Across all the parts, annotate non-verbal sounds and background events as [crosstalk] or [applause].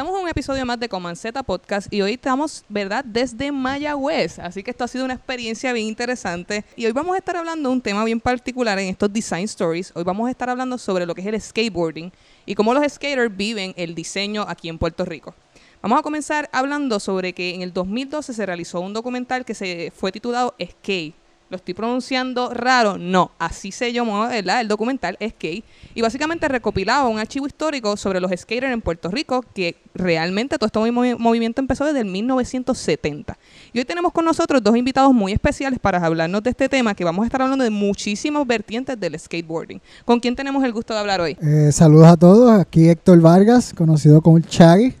Estamos en un episodio más de Comanceta Podcast y hoy estamos, ¿verdad?, desde Mayagüez. Así que esto ha sido una experiencia bien interesante. Y hoy vamos a estar hablando de un tema bien particular en estos Design Stories. Hoy vamos a estar hablando sobre lo que es el skateboarding y cómo los skaters viven el diseño aquí en Puerto Rico. Vamos a comenzar hablando sobre que en el 2012 se realizó un documental que se fue titulado Skate. ¿Lo estoy pronunciando raro? No, así se llamó ¿verdad? el documental Skate. Y básicamente recopilaba un archivo histórico sobre los skaters en Puerto Rico, que realmente todo este movi- movimiento empezó desde el 1970. Y hoy tenemos con nosotros dos invitados muy especiales para hablarnos de este tema, que vamos a estar hablando de muchísimas vertientes del skateboarding. ¿Con quién tenemos el gusto de hablar hoy? Eh, saludos a todos, aquí Héctor Vargas, conocido como el Chagui,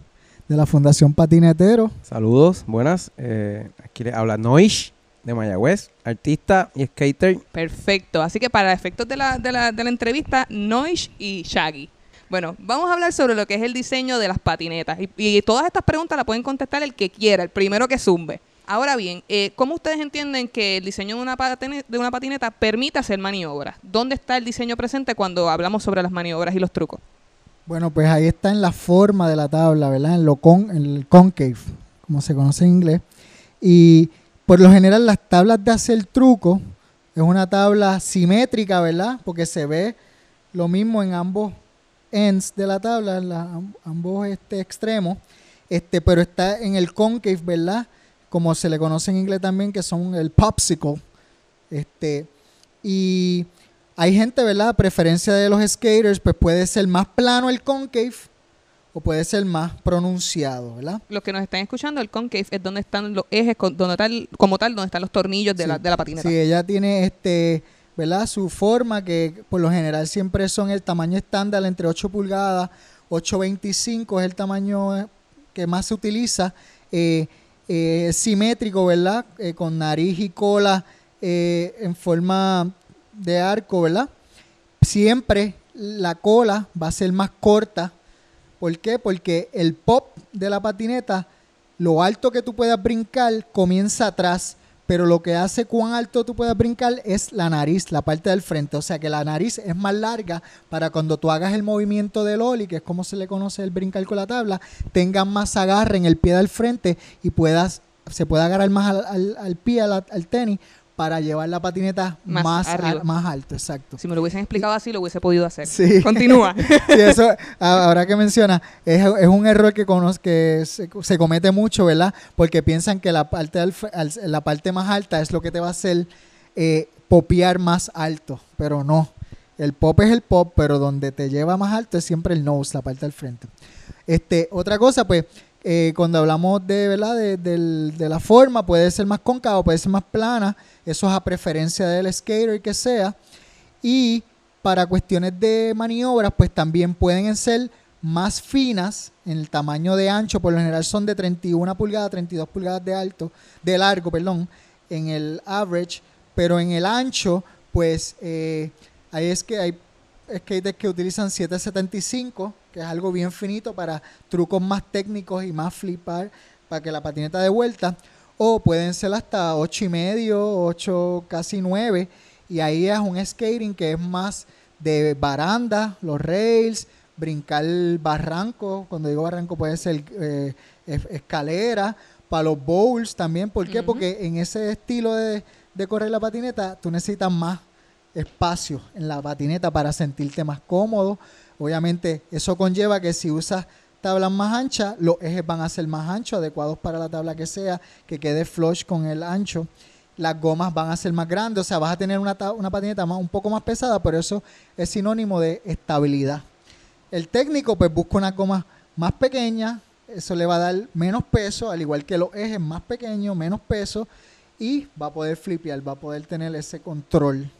de la Fundación Patinetero. Saludos, buenas. Eh, aquí le habla Noish de Mayagüez, artista y skater. Perfecto. Así que para efectos de la, de la, de la entrevista, Noish y Shaggy. Bueno, vamos a hablar sobre lo que es el diseño de las patinetas. Y, y todas estas preguntas las pueden contestar el que quiera, el primero que zumbe. Ahora bien, eh, ¿cómo ustedes entienden que el diseño de una, patine- de una patineta permite hacer maniobras? ¿Dónde está el diseño presente cuando hablamos sobre las maniobras y los trucos? Bueno, pues ahí está en la forma de la tabla, ¿verdad? En, lo con, en el concave, como se conoce en inglés. Y por lo general las tablas de hacer truco es una tabla simétrica, ¿verdad? Porque se ve lo mismo en ambos ends de la tabla, ambos este, extremos, este, pero está en el concave, ¿verdad? Como se le conoce en inglés también, que son el popsicle. Este, y hay gente, ¿verdad? A preferencia de los skaters, pues puede ser más plano el concave o puede ser más pronunciado, ¿verdad? Los que nos están escuchando, el concave es donde están los ejes, donde tal, como tal, donde están los tornillos de, Sí. la, de la patineta. Sí, ella tiene este, ¿verdad? Su forma que por lo general siempre son el tamaño estándar entre 8 pulgadas, 8.25 es el tamaño que más se utiliza. Eh, eh, es simétrico, ¿verdad? Eh, con nariz y cola eh, en forma de arco, ¿verdad? Siempre la cola va a ser más corta. ¿Por qué? Porque el pop de la patineta, lo alto que tú puedas brincar comienza atrás, pero lo que hace cuán alto tú puedas brincar es la nariz, la parte del frente. O sea que la nariz es más larga para cuando tú hagas el movimiento del ollie, que es como se le conoce el brincar con la tabla, tengas más agarre en el pie del frente y puedas se pueda agarrar más al, al- al pie, al, al tenis, para llevar la patineta Más más, arriba. a- más alto, exacto. Si me lo hubiesen explicado así, lo hubiese podido hacer. Sí. [laughs] Continúa. Eso, ahora que menciona, es, es un error que, que se, se comete mucho, ¿verdad? Porque piensan que la parte, al- la parte más alta es lo que te va a hacer eh, popear más alto, pero no. El pop es el pop, pero donde te lleva más alto es siempre el nose, la parte del frente. Este, otra cosa, pues, eh, cuando hablamos de, ¿verdad? De, del- de la forma, puede ser más cóncavo, puede ser más plana. Eso es a preferencia del skater que sea. Y para cuestiones de maniobras, pues también pueden ser más finas en el tamaño de ancho. Por lo general son de 31 pulgadas, 32 pulgadas de alto, de largo, perdón, en el average. Pero en el ancho, pues eh, ahí es que hay skaters que utilizan 775, que es algo bien finito para trucos más técnicos y más flipar para que la patineta de vuelta. O pueden ser hasta 8 y medio, 8, casi 9. Y ahí es un skating que es más de baranda, los rails, brincar barranco. Cuando digo barranco puede ser eh, es- escalera, para los bowls también. ¿Por qué? Porque en ese estilo de, de correr la patineta tú necesitas más espacio en la patineta para sentirte más cómodo. Obviamente eso conlleva que si usas tablas más anchas, los ejes van a ser más anchos, adecuados para la tabla que sea, que quede flush con el ancho. Las gomas van a ser más grandes, o sea, vas a tener una, una patineta más, un poco más pesada, pero eso es sinónimo de estabilidad. El técnico pues busca una goma más pequeña, eso le va a dar menos peso, al igual que los ejes más pequeños, menos peso, y va a poder flipear, va a poder tener ese control.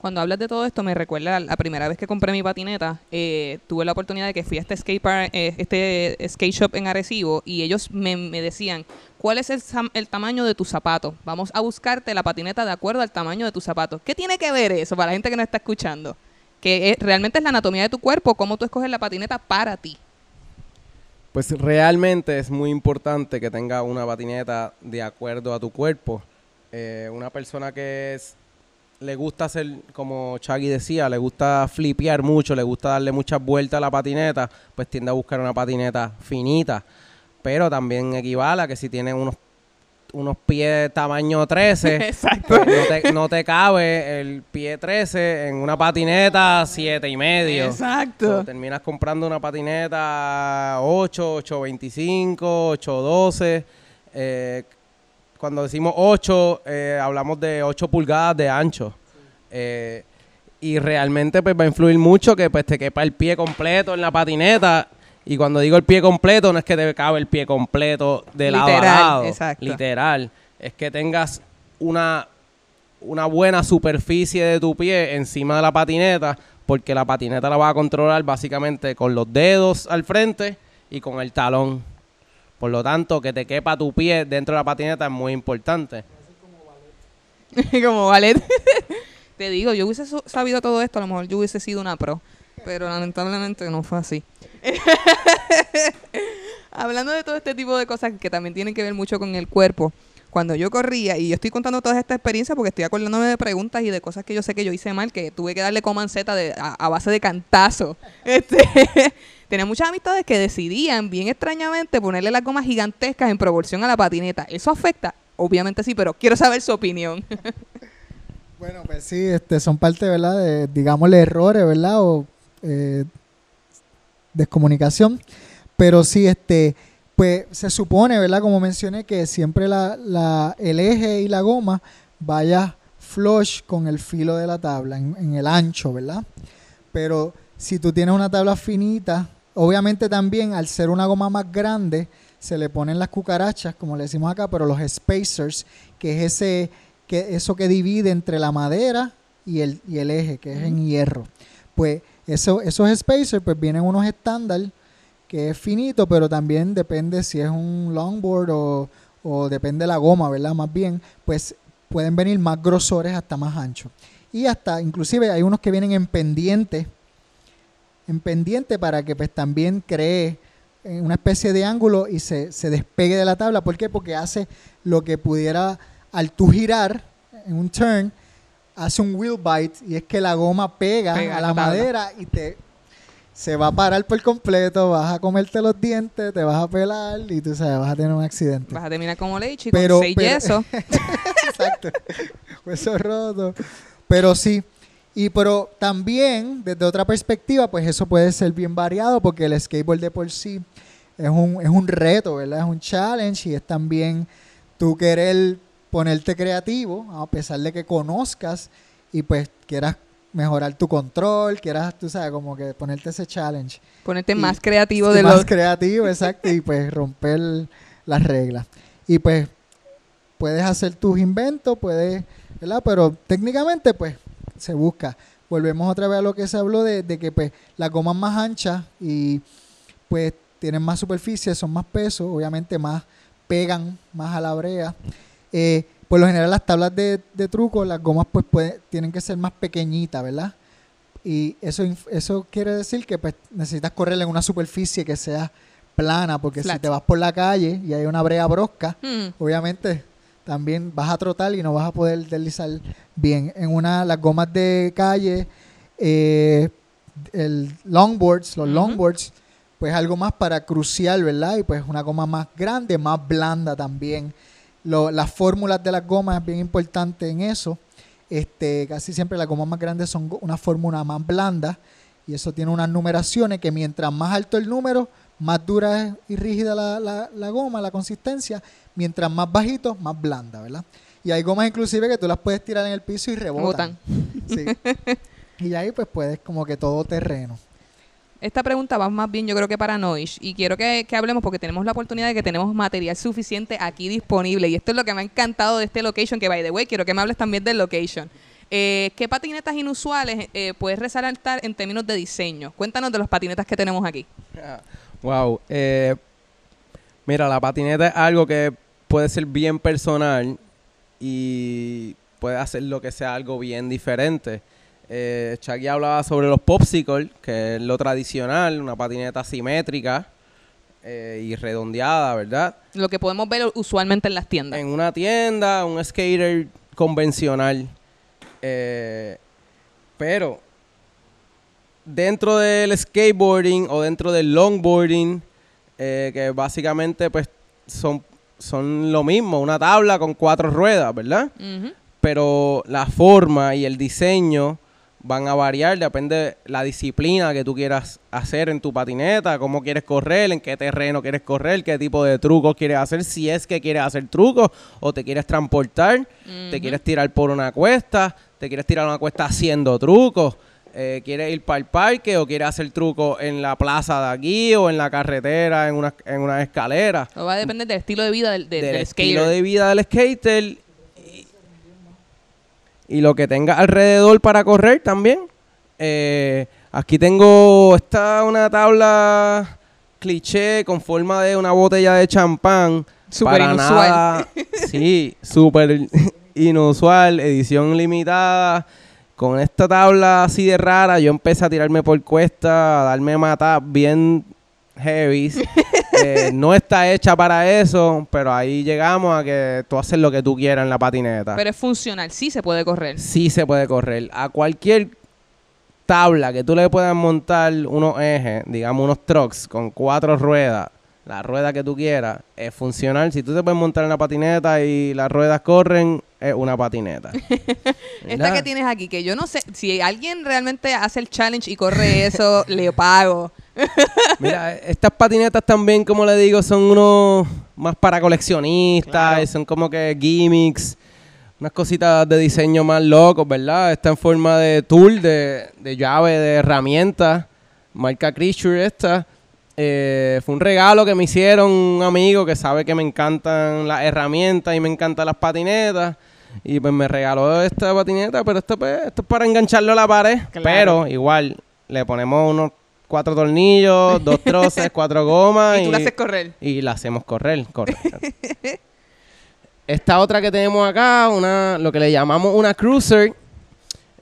Cuando hablas de todo esto, me recuerda la, primera vez que compré mi patineta. eh, tuve la oportunidad de que fui a este skate, park, eh, este skate shop en Arecibo y ellos me, decían, ¿cuál es el, tamaño de tu zapato? Vamos a buscarte la patineta de acuerdo al tamaño de tu zapato. ¿Qué tiene que ver eso para la gente que no está escuchando? que es- realmente es la anatomía de tu cuerpo, cómo tú escoges la patineta para ti. Pues realmente es muy importante que tenga una patineta de acuerdo a tu cuerpo. Eh, una persona que es- le gusta hacer, como Chagui decía, le gusta flipear mucho, le gusta darle muchas vueltas a la patineta, pues tiende a buscar una patineta finita. Pero también equivale a que si tiene unos, unos pies tamaño 13, [laughs] Exacto. pues no, te, no te cabe el pie 13 en una patineta 7 y medio. Exacto. So, terminas comprando una patineta 8, 825, 812. Eh, cuando decimos 8, eh, hablamos de 8 pulgadas de ancho. Eh, y realmente pues va a influir mucho que pues te quepa el pie completo en la patineta. Y cuando digo el pie completo, no es que te cabe el pie completo de lado a Literal, lado. exacto. Literal. Es que tengas una, una buena superficie de tu pie encima de la patineta, porque la patineta la vas a controlar básicamente con los dedos al frente y con el talón. Por lo tanto, que te quepa tu pie dentro de la patineta es muy importante. [laughs] Como ballet. [laughs] Te digo, yo hubiese sabido todo esto, a lo mejor yo hubiese sido una pro. Pero lamentablemente no fue así. [laughs] Hablando de todo este tipo de cosas que también tienen que ver mucho con el cuerpo. Cuando yo corría, y yo estoy contando toda esta experiencia porque estoy acordándome de preguntas y de cosas que yo sé que yo hice mal, que tuve que darle comanceta de, a, a base de cantazo. Este, tenía muchas amistades que decidían, bien extrañamente, ponerle las gomas gigantescas en proporción a la patineta. ¿Eso afecta? Obviamente sí, pero quiero saber su opinión. [laughs] Bueno, pues sí, este, son parte, ¿verdad? De, digámosle, errores, ¿verdad? O eh, descomunicación. Pero sí, este, pues se supone, ¿verdad? Como mencioné, que siempre la, la- el eje y la goma vaya flush con el filo de la tabla, en, en el ancho, ¿verdad? Pero si tú tienes una tabla finita, obviamente también al ser una goma más grande, se le ponen las cucarachas, como le decimos acá, pero los spacers, que es ese, que eso que divide entre la madera y el, y el eje, que es en hierro. Pues eso, esos spacers, pues vienen unos estándar que es finito, pero también depende si es un longboard o, o depende de la goma, ¿verdad? Más bien, pues pueden venir más grosores hasta más anchos. Y hasta, inclusive hay unos que vienen en pendiente, en pendiente para que pues también cree una especie de ángulo y se, se despegue de la tabla. ¿Por qué? Porque hace lo que pudiera, al tú girar en un turn, hace un wheel bite y es que la goma pega, Pega a la madera y te se va a parar por completo, vas a comerte los dientes, te vas a pelar y tú sabes, vas a tener un accidente. Vas a terminar como Leichi Pero- con seis pero- yesos. [laughs] Exacto. Hueso roto. Pero sí. Y pero también, desde otra perspectiva, pues eso puede ser bien variado porque el skateboard de por sí es un, es un reto, ¿verdad? Es un challenge y es también tú querer ponerte creativo, a pesar de que conozcas y pues quieras mejorar tu control, quieras, tú sabes, como que ponerte ese challenge. Ponerte Y- más creativo de más los... [laughs] creativo, exacto, y pues romper las reglas. Y pues puedes hacer tus inventos, puedes, ¿verdad? Pero técnicamente pues se busca. Volvemos otra vez a lo que se habló de, de que pues las gomas más anchas y pues tienen más superficie, son más pesos, obviamente más pegan más a la brea. Eh, por lo general las tablas de, de truco, las gomas pues puede- tienen que ser más pequeñitas, ¿verdad? Y eso, eso quiere decir que pues, necesitas correr en una superficie que sea plana, porque si te vas por la calle y hay una brea brosca, Hmm, obviamente también vas a trotar y no vas a poder deslizar bien. En una, las gomas de calle, eh, el longboards, los longboards, pues algo más para crucial, ¿verdad? Y pues una goma más grande, más blanda también. Lo- las fórmulas de las gomas es bien importante en eso. Este, casi siempre las gomas más grandes son una fórmula más blanda y eso tiene unas numeraciones que mientras más alto el número, más dura y rígida la, la- la goma, la consistencia, mientras más bajito, más blanda, ¿verdad? Y hay gomas inclusive que tú las puedes tirar en el piso y rebotan. botan. Sí. [laughs] y ahí pues puedes como que todo terreno. Esta pregunta va más bien yo creo que para Noish y quiero que, que hablemos porque tenemos la oportunidad de que tenemos material suficiente aquí disponible y esto es lo que me ha encantado de este location que by the way quiero que me hables también del location. Eh, ¿Qué patinetas inusuales eh, puedes resaltar en términos de diseño? Cuéntanos de los patinetas que tenemos aquí. Wow. eh, mira, la patineta es algo que puede ser bien personal y puede hacer lo que sea algo bien diferente. Eh, Chucky hablaba sobre los popsicles, que es lo tradicional, una patineta simétrica eh, y redondeada, ¿verdad? Lo que podemos ver usualmente en las tiendas. En una tienda, un skater convencional. Eh, pero dentro del skateboarding o dentro del longboarding, eh, que básicamente pues son, son lo mismo, una tabla con cuatro ruedas, ¿verdad? Pero la forma y el diseño van a variar, depende la disciplina que tú quieras hacer en tu patineta, cómo quieres correr, en qué terreno quieres correr, qué tipo de trucos quieres hacer, si es que quieres hacer trucos o te quieres transportar, te quieres tirar por una cuesta, te quieres tirar una cuesta haciendo trucos, eh, quieres ir para el parque o quieres hacer trucos en la plaza de aquí o en la carretera, en una, en una escalera va a depender del estilo de vida del, del- del del estilo skater. de vida del skater y, y lo que tenga alrededor para correr también. Eh, aquí tengo esta una tabla cliché con forma de una botella de champán. Para inusual. nada- sí, súper inusual, edición limitada. Con esta tabla así de rara, yo empecé a tirarme por cuesta, a darme matar bien heavy. [laughs] Eh, no está hecha para eso, pero ahí llegamos a que tú haces lo que tú quieras en la patineta. Pero es funcional, sí se puede correr. sí se puede correr. A cualquier tabla que tú le puedas montar unos ejes, digamos unos trucks con cuatro ruedas, la rueda que tú quieras, es funcional. Si tú te puedes montar en la patineta y las ruedas corren, es una patineta. [laughs] Esta que tienes aquí, que yo no sé, si alguien realmente hace el challenge y corre eso, [laughs] le pago. [laughs] Mira, estas patinetas también, como le digo, son unos más para coleccionistas, Claro. y son como que gimmicks, unas cositas de diseño más locos, ¿verdad? Está en forma de tool, de, de llave, de herramienta, marca Creature esta. Eh, fue un regalo que me hicieron un amigo que sabe que me encantan las herramientas y me encantan las patinetas. Y pues me regaló esta patineta, pero esto, pues, esto es para engancharlo a la pared. Claro. Pero igual, le ponemos unos cuatro tornillos, dos [laughs] troces, cuatro gomas. Y tú la haces correr. y la hacemos correr. [laughs] Esta otra que tenemos acá, una, lo que le llamamos una cruiser,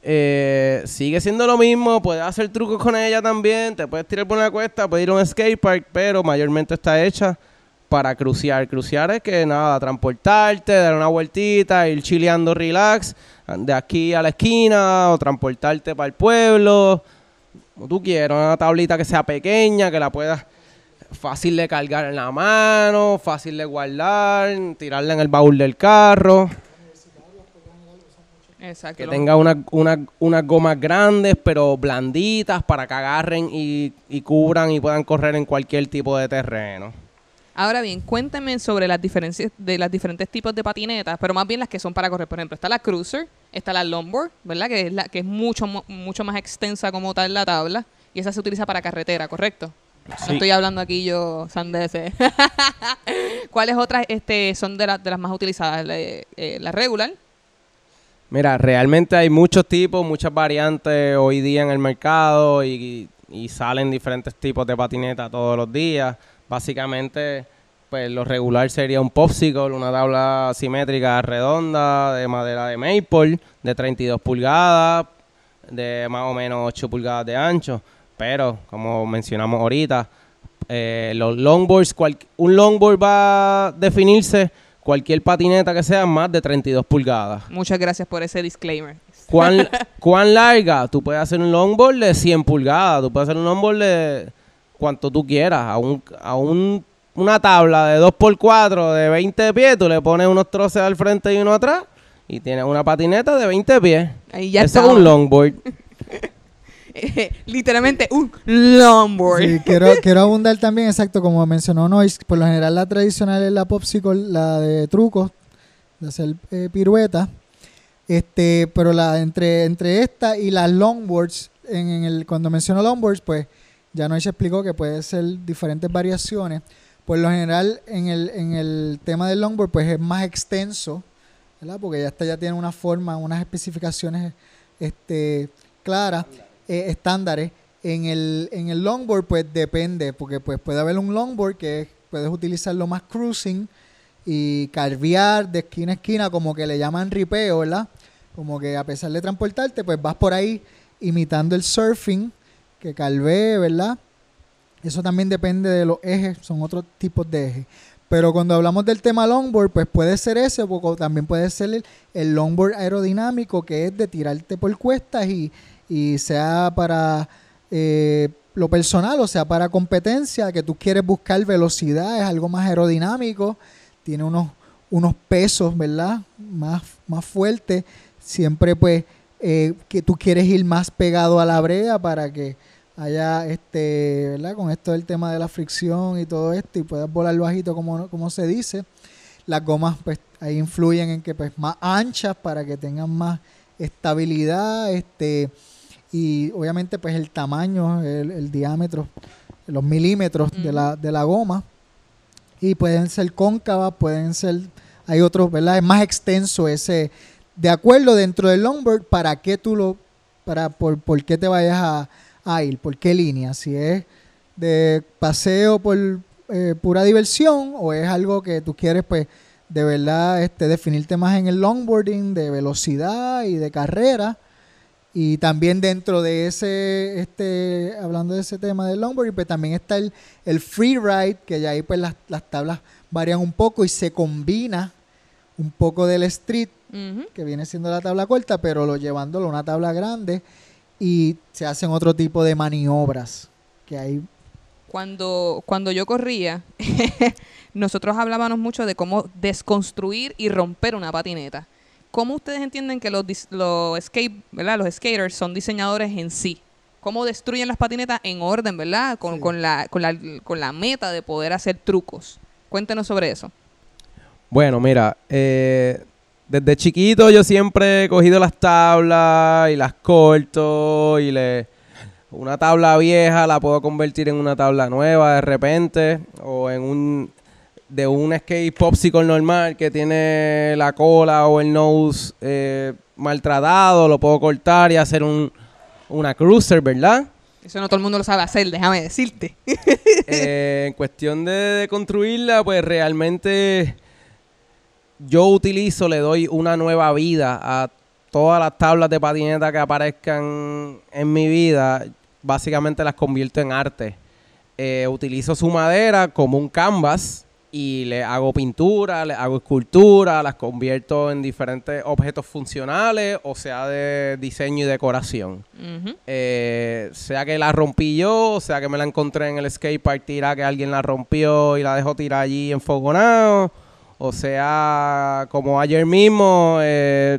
eh, sigue siendo lo mismo, puedes hacer trucos con ella también, te puedes tirar por una cuesta, puedes ir a un skatepark, pero mayormente está hecha para cruciar. Cruciar es que nada, transportarte, dar una vueltita, ir chileando relax, de aquí a la esquina, o transportarte para el pueblo, como tú quieras, una tablita que sea pequeña, que la puedas fácil de cargar en la mano, fácil de guardar, tirarla en el baúl del carro, Exacto. que tenga una- una- unas gomas grandes pero blanditas para que agarren y, y cubran y puedan correr en cualquier tipo de terreno. Ahora bien, cuéntame sobre las diferencias de los diferentes tipos de patinetas, pero más bien las que son para correr. Por ejemplo, está la cruiser, está la longboard, ¿verdad? Que es la que es mucho mucho más extensa como tal la tabla y esa se utiliza para carretera, ¿correcto? No estoy hablando aquí yo sandese. [laughs] ¿Cuáles otras este son de, las de las más utilizadas? La, eh, la regular, Mira, realmente hay muchos tipos, muchas variantes hoy día en el mercado y, y salen diferentes tipos de patinetas todos los días. Básicamente, pues lo regular sería un popsicle, una tabla simétrica redonda de madera de maple de 32 pulgadas, de más o menos 8 pulgadas de ancho. Pero, como mencionamos ahorita, eh, los longboards, cual- un longboard va a definirse cualquier patineta que sea más de 32 pulgadas. muchas gracias por ese disclaimer. ¿Cuán, [laughs] ¿Cuán larga? Tú puedes hacer un longboard de 100 pulgadas, tú puedes hacer un longboard de cuanto tú quieras. A, un, a un- una tabla de 2x4 de 20 pies, tú le pones unos troces al frente y uno atrás y tienes una patineta de 20 pies. Ahí ya Eso está. es un longboard. [laughs] Literalmente un longboard. Sí, quiero, [laughs] quiero abundar también, exacto, como mencionó Noise, por lo general la tradicional es la popsicle, la de trucos, de hacer eh, piruetas. Este, pero la entre, entre esta y las longboards, en, en el, cuando menciono longboards, pues ya Noise explicó que puede ser diferentes variaciones. Por lo general, en el, en el tema del longboard, pues es más extenso, ¿verdad? Porque ya esta ya tiene una forma, unas especificaciones este, claras, eh, estándares. En el, en el longboard, pues depende, porque pues puede haber un longboard que es- puedes utilizarlo más cruising y carvear de esquina a esquina, como que le llaman ripeo, ¿verdad? Como que a pesar de transportarte, pues vas por ahí imitando el surfing, que calvé, ¿verdad? Eso también depende de los ejes, son otros tipos de ejes. Pero cuando hablamos del tema longboard, pues puede ser ese, o también puede ser el, el longboard aerodinámico, que es de tirarte por cuestas y, y sea para eh, lo personal, o sea, para competencia, que tú quieres buscar velocidad, es algo más aerodinámico, tiene unos, unos pesos, ¿verdad? Más, más fuertes. Siempre, pues, eh, que tú quieres ir más pegado a la brea para que haya, este, ¿verdad? Con esto del tema de la fricción y todo esto, y puedas volar bajito, como, como se dice. Las gomas, pues, ahí influyen en que, pues, más anchas para que tengan más estabilidad, este y obviamente pues el tamaño, el, diámetro, los milímetros de, la, de la goma y pueden ser cóncavas, pueden ser, hay otros, ¿verdad? Es más extenso ese, de acuerdo dentro del longboard, para qué tú lo, para, por, por qué te vayas a, a ir, por qué línea, si es de paseo por eh, pura diversión o es algo que tú quieres pues de verdad este, definirte más en el longboarding, de velocidad y de carrera. Y también dentro de ese, este, hablando de ese tema del longboard, pues también está el, el free ride, que ya ahí pues las, tablas varían un poco y se combina un poco del street, que viene siendo la tabla corta, pero lo llevándolo a una tabla grande y se hacen otro tipo de maniobras que hay. Cuando, cuando yo corría, [laughs] nosotros hablábamos mucho de cómo desconstruir y romper una patineta. ¿Cómo ustedes entienden que los, los, skate, ¿verdad? los skaters son diseñadores en sí? ¿Cómo destruyen las patinetas en orden, verdad? Con, con, la, con, la, con la meta de poder hacer trucos. Cuéntenos sobre eso. Bueno, mira, eh, desde chiquito yo siempre he cogido las tablas y las corto y le... Una tabla vieja la puedo convertir en una tabla nueva de repente o en un de un skate popsicle normal que tiene la cola o el nose eh, maltratado, lo puedo cortar y hacer un, una cruiser, ¿verdad? Eso no todo el mundo lo sabe hacer, déjame decirte. [laughs] Eh, en cuestión de, construirla, pues realmente yo utilizo, le doy una nueva vida a todas las tablas de patineta que aparezcan en mi vida. Básicamente las convierto en arte. Eh, utilizo su madera como un canvas y le hago pintura, le hago escultura, las convierto en diferentes objetos funcionales, o sea, de diseño y decoración. Eh, sea que la rompí yo, o sea que me la encontré en el skatepark tirada que alguien la rompió y la dejó tirar allí enfogonado, o sea, como ayer mismo, eh,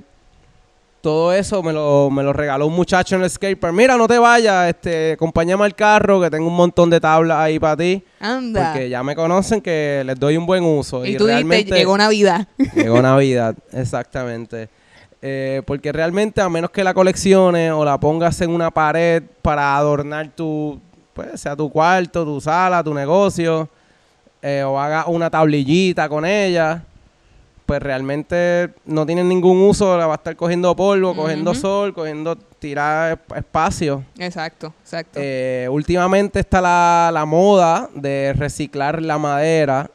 todo eso me lo, me lo regaló un muchacho en el skatepark. Mira, no te vayas, este, acompáñame al carro que tengo un montón de tablas ahí para ti. Anda. Porque ya me conocen que les doy un buen uso. Y, tú realmente llegó Navidad. [laughs] Llegó Navidad, exactamente. Eh, porque realmente a menos que la colecciones o la pongas en una pared para adornar tu, pues, sea tu cuarto, tu sala, tu negocio, eh, o haga una tablillita con ella, pues realmente no tienen ningún uso, la va a estar cogiendo polvo, cogiendo sol, cogiendo tirar espacio. Exacto, exacto. Eh, últimamente está la, moda de reciclar la madera,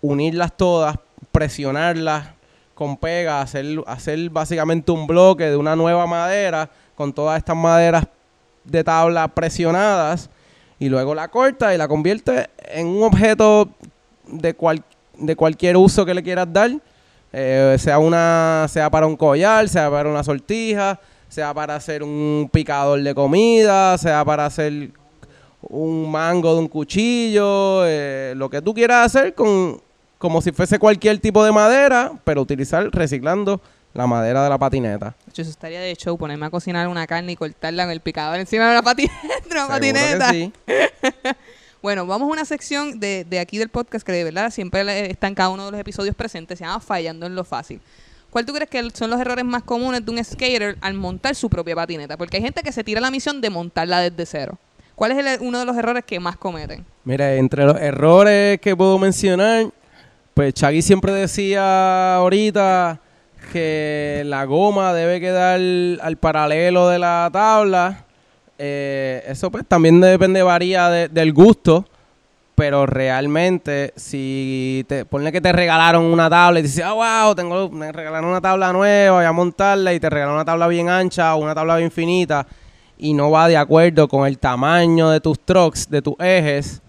unirlas todas, presionarlas con pega, hacer, hacer básicamente un bloque de una nueva madera con todas estas maderas de tabla presionadas y luego la corta y la convierte en un objeto de, cual, de cualquier uso que le quieras dar eh, sea, una, sea para un collar, sea para una sortija, sea para hacer un picador de comida, sea para hacer un mango de un cuchillo, eh, lo que tú quieras hacer con como si fuese cualquier tipo de madera, pero utilizar reciclando la madera de la patineta. Eso estaría de show, ponerme a cocinar una carne y cortarla en el picador encima de la patineta. [laughs] Una patineta. sí. [laughs] Bueno, vamos a una sección de, de aquí del podcast que de verdad siempre está en cada uno de los episodios presentes, se llama Fallando en lo Fácil. ¿Cuál tú crees que son los errores más comunes de un skater al montar su propia patineta? Porque hay gente que se tira la misión de montarla desde cero. ¿Cuál es uno de los errores que más cometen? Mira, entre los errores que puedo mencionar, pues Chagui siempre decía ahorita que la goma debe quedar al paralelo de la tabla eh, eso pues también depende, varía del gusto, pero realmente si te pone que te regalaron una tabla y dices, ah, wow, tengo, me regalaron una tabla nueva, voy a montarla y te regalaron una tabla bien ancha o una tabla bien finita y no va de acuerdo con el tamaño de tus trucks, de tus ejes,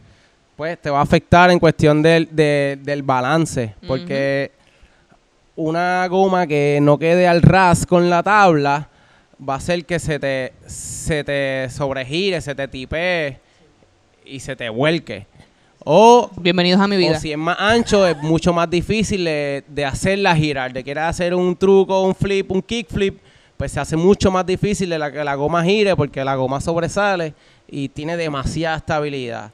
pues te va a afectar en cuestión del, de- del balance. Porque una goma que no quede al ras con la tabla va a hacer que se te, se te sobregire, se te tipee y se te vuelque. O Bienvenidos a mi vida. o si es más ancho, es mucho más difícil de, de hacerla girar. De quieres hacer un truco, un flip, un kickflip, pues se hace mucho más difícil de la que la goma gire porque la goma sobresale y tiene demasiada estabilidad.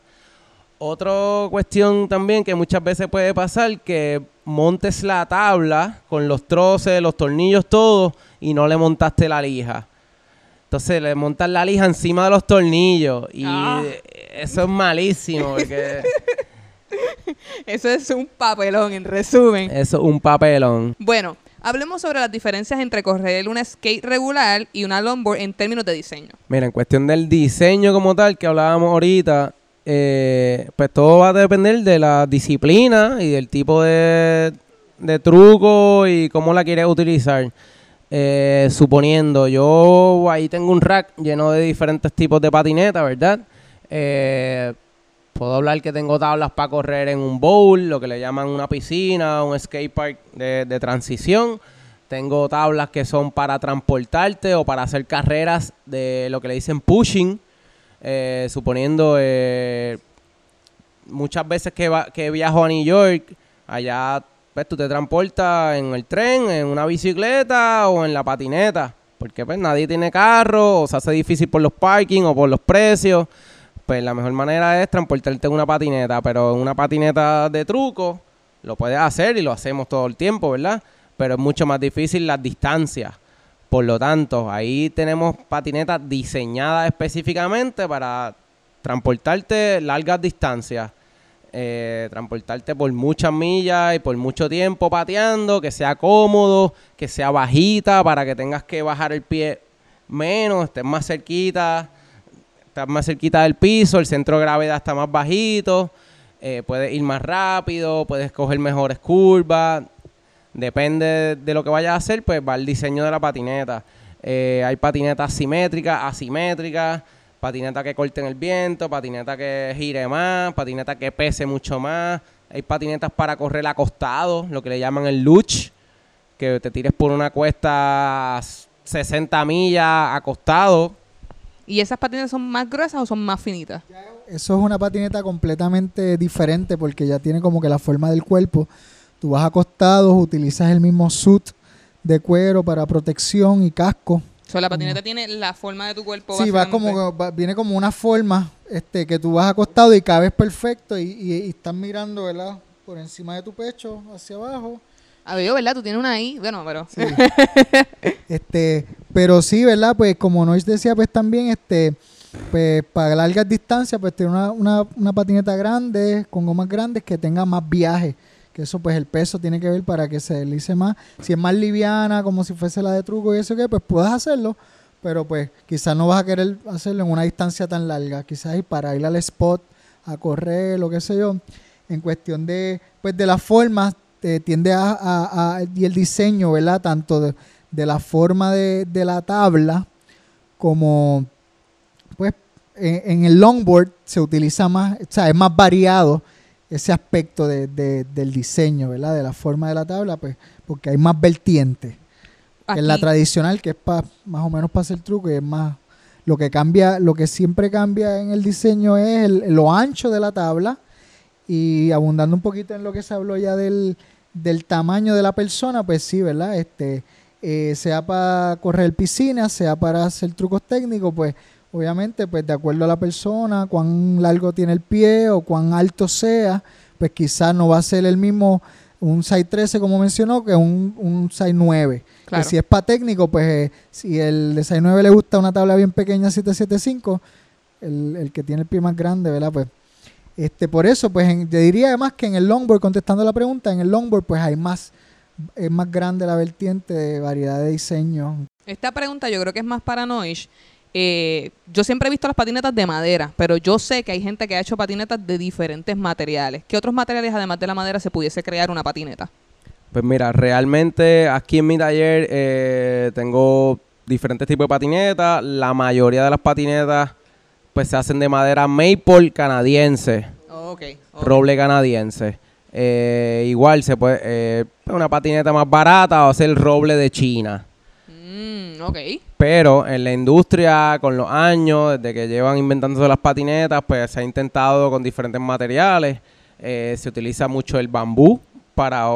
Otra cuestión también que muchas veces puede pasar, que montes la tabla con los troces, los tornillos, todo, y no le montaste la lija. Entonces le montas la lija encima de los tornillos y Ah. eso es malísimo porque... [laughs] Eso es un papelón, en resumen. Eso es un papelón. Bueno, hablemos sobre las diferencias entre correr una skate regular y una longboard en términos de diseño. Mira, en cuestión del diseño como tal que hablábamos ahorita, eh, pues todo va a depender de la disciplina y del tipo de, truco y cómo la quieres utilizar. Eh, suponiendo, yo ahí tengo un rack lleno de diferentes tipos de patinetas, ¿verdad? Eh, puedo hablar que tengo tablas para correr en un bowl, lo que le llaman una piscina, un skate park de, de transición. Tengo tablas que son para transportarte o para hacer carreras de lo que le dicen pushing. Eh, suponiendo eh, muchas veces que, va- que viajo a New York, allá pues tú te transportas en el tren, en una bicicleta o en la patineta. Porque pues nadie tiene carro o se hace difícil por los parking o por los precios. Pues la mejor manera es transportarte en una patineta, pero en una patineta de truco lo puedes hacer y lo hacemos todo el tiempo, ¿verdad? Pero es mucho más difícil las distancias. Por lo tanto, ahí tenemos patinetas diseñadas específicamente para transportarte largas distancias. Eh, transportarte por muchas millas y por mucho tiempo pateando, que sea cómodo, que sea bajita para que tengas que bajar el pie menos, estés más cerquita, estás más cerquita del piso, el centro de gravedad está más bajito, eh, puedes ir más rápido, puedes coger mejores curvas, depende de lo que vayas a hacer, pues va el diseño de la patineta. Eh, hay patinetas simétricas, asimétricas, patineta que corten el viento, patineta que gire más, patineta que pese mucho más. Hay patinetas para correr acostado, lo que le llaman el luch, que te tires por una cuesta 60 millas acostado. ¿Y esas patinetas son más gruesas o son más finitas? Eso es una patineta completamente diferente porque ya tiene como que la forma del cuerpo. Tú vas acostado, utilizas el mismo suit de cuero para protección y casco. O sea, la patineta tiene la forma de tu cuerpo. Sí, va como va- viene como una forma este que tú vas acostado y cabes perfecto y, y, y estás mirando, ¿verdad? Por encima de tu pecho, hacia abajo. Ah, veo, ¿verdad? Tú tienes una ahí. Bueno, pero... Sí. [laughs] este, pero sí, ¿verdad? Pues como Noise decía, pues también, este, pues para largas distancias, pues tiene una, una, una patineta grande, con gomas grandes, que tenga más viaje. Que eso, pues el peso tiene que ver para que se deslice más. Si es más liviana, como si fuese la de truco y eso que, pues puedes hacerlo. Pero pues quizás no vas a querer hacerlo en una distancia tan larga. Quizás ir para ir al spot, a correr, lo que sé yo. En cuestión de, pues de las formas, eh, tiende a, y el diseño, ¿verdad? Tanto de, de la forma de, de la tabla como, pues, en, en el longboard se utiliza más, o sea, es más variado ese aspecto de- de- del diseño, ¿verdad? De la forma de la tabla, pues, porque hay más vertientes. que en la tradicional, que es pa, más o menos para hacer truco, y es más, lo que cambia, lo que siempre cambia en el diseño es el- lo ancho de la tabla y abundando un poquito en lo que se habló ya del, del tamaño de la persona, pues sí, ¿verdad? Este, eh, sea para correr piscina, sea para hacer trucos técnicos, pues obviamente, pues de acuerdo a la persona, cuán largo tiene el pie o cuán alto sea, pues quizás no va a ser el mismo un 613 como mencionó que un, un 69. Claro. Que si es para técnico, pues eh, si el de 69 le gusta una tabla bien pequeña 775, el, el que tiene el pie más grande, ¿verdad? Pues este, por eso, pues en- yo diría además que en el longboard, contestando la pregunta, en el longboard pues hay más, es más grande la vertiente de variedad de diseño. Esta pregunta yo creo que es más para Noish. Eh, yo siempre he visto las patinetas de madera, pero yo sé que hay gente que ha hecho patinetas de diferentes materiales. ¿Qué otros materiales, además de la madera, se pudiese crear una patineta? Pues mira, realmente aquí en mi taller eh, tengo diferentes tipos de patinetas. La mayoría de las patinetas pues se hacen de madera maple canadiense, Oh, roble canadiense. Eh, igual se puede, eh, una patineta más barata va a ser roble de China. Mm, ok. Pero en la industria, con los años, desde que llevan inventándose las patinetas, pues se ha intentado con diferentes materiales. Eh, se utiliza mucho el bambú para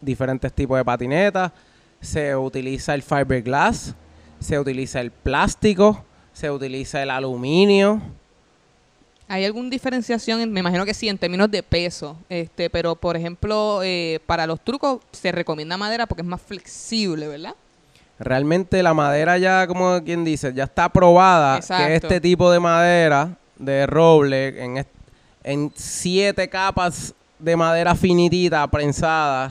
diferentes tipos de patinetas. Se utiliza el fiberglass. Se utiliza el plástico. Se utiliza el aluminio. ¿Hay alguna diferenciación? en- me imagino que sí, en términos de peso. Este, pero, por ejemplo, eh, para los trucos se recomienda madera porque es más flexible, ¿verdad? Realmente la madera ya, como quien dice, ya está probada Exacto. que este tipo de madera de roble en, en siete capas de madera finitita prensada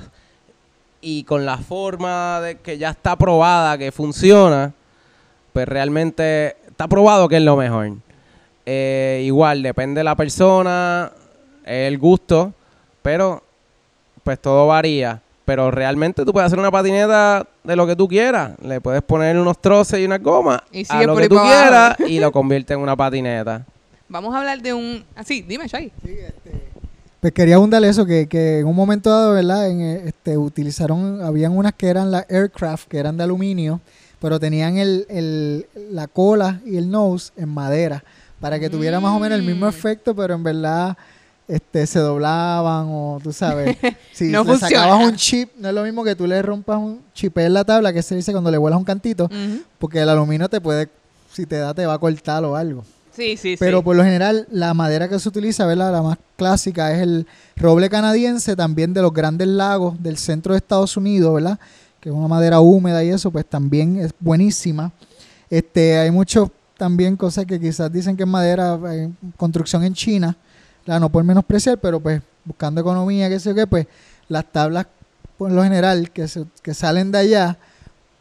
y con la forma de que ya está probada que funciona, pues realmente está probado que es lo mejor. Eh, igual, depende de la persona, el gusto, pero pues todo varía. Pero realmente tú puedes hacer una patineta de lo que tú quieras. Le puedes poner unos troces y una goma Y a sigue lo por que tú quieras y [laughs] lo convierte en una patineta. Vamos a hablar de un... Ah, sí, dime, Shaggy. Pues quería abundarle eso, que, que en un momento dado, ¿verdad? En, eh, este, utilizaron, habían unas que eran las aircraft, que eran de aluminio, pero tenían el, el- la cola y el nose en madera, para que tuviera más o menos el mismo Mm. efecto, pero en verdad este, se doblaban o tú sabes, [laughs] si No le funciona. sacabas un chip, no es lo mismo que tú le rompas un chip en la tabla, que se dice cuando le vuelas un cantito, porque el aluminio te puede, si te da, te va a cortar o algo. Sí, sí, Pero sí. por lo general, la madera que se utiliza, ¿verdad? La más clásica es el roble canadiense, también de los grandes lagos del centro de Estados Unidos, ¿verdad? Que es una madera húmeda y eso, pues también es buenísima. Este, hay muchos también cosas que quizás dicen que es madera, eh, construcción en China, la no por menospreciar, pero pues buscando economía, qué sé yo qué, pues las tablas, por lo general, que, se- que salen de allá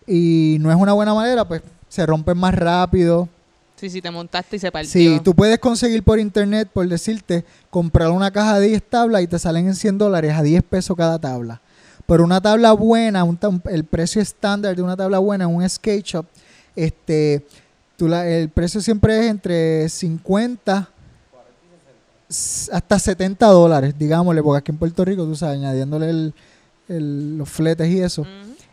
y no es una buena madera, pues se rompen más rápido, Sí, sí, te montaste y se partió. Sí, tú puedes conseguir por internet, por decirte, comprar una caja de 10 tablas y te salen en 100 dólares a 10 pesos cada tabla. Pero una tabla buena, un el precio estándar de una tabla buena en un skate shop, este, tú la- el precio siempre es entre 50 s- hasta 70 dólares, digámosle, porque aquí en Puerto Rico, tú sabes, añadiéndole el- el- los fletes y eso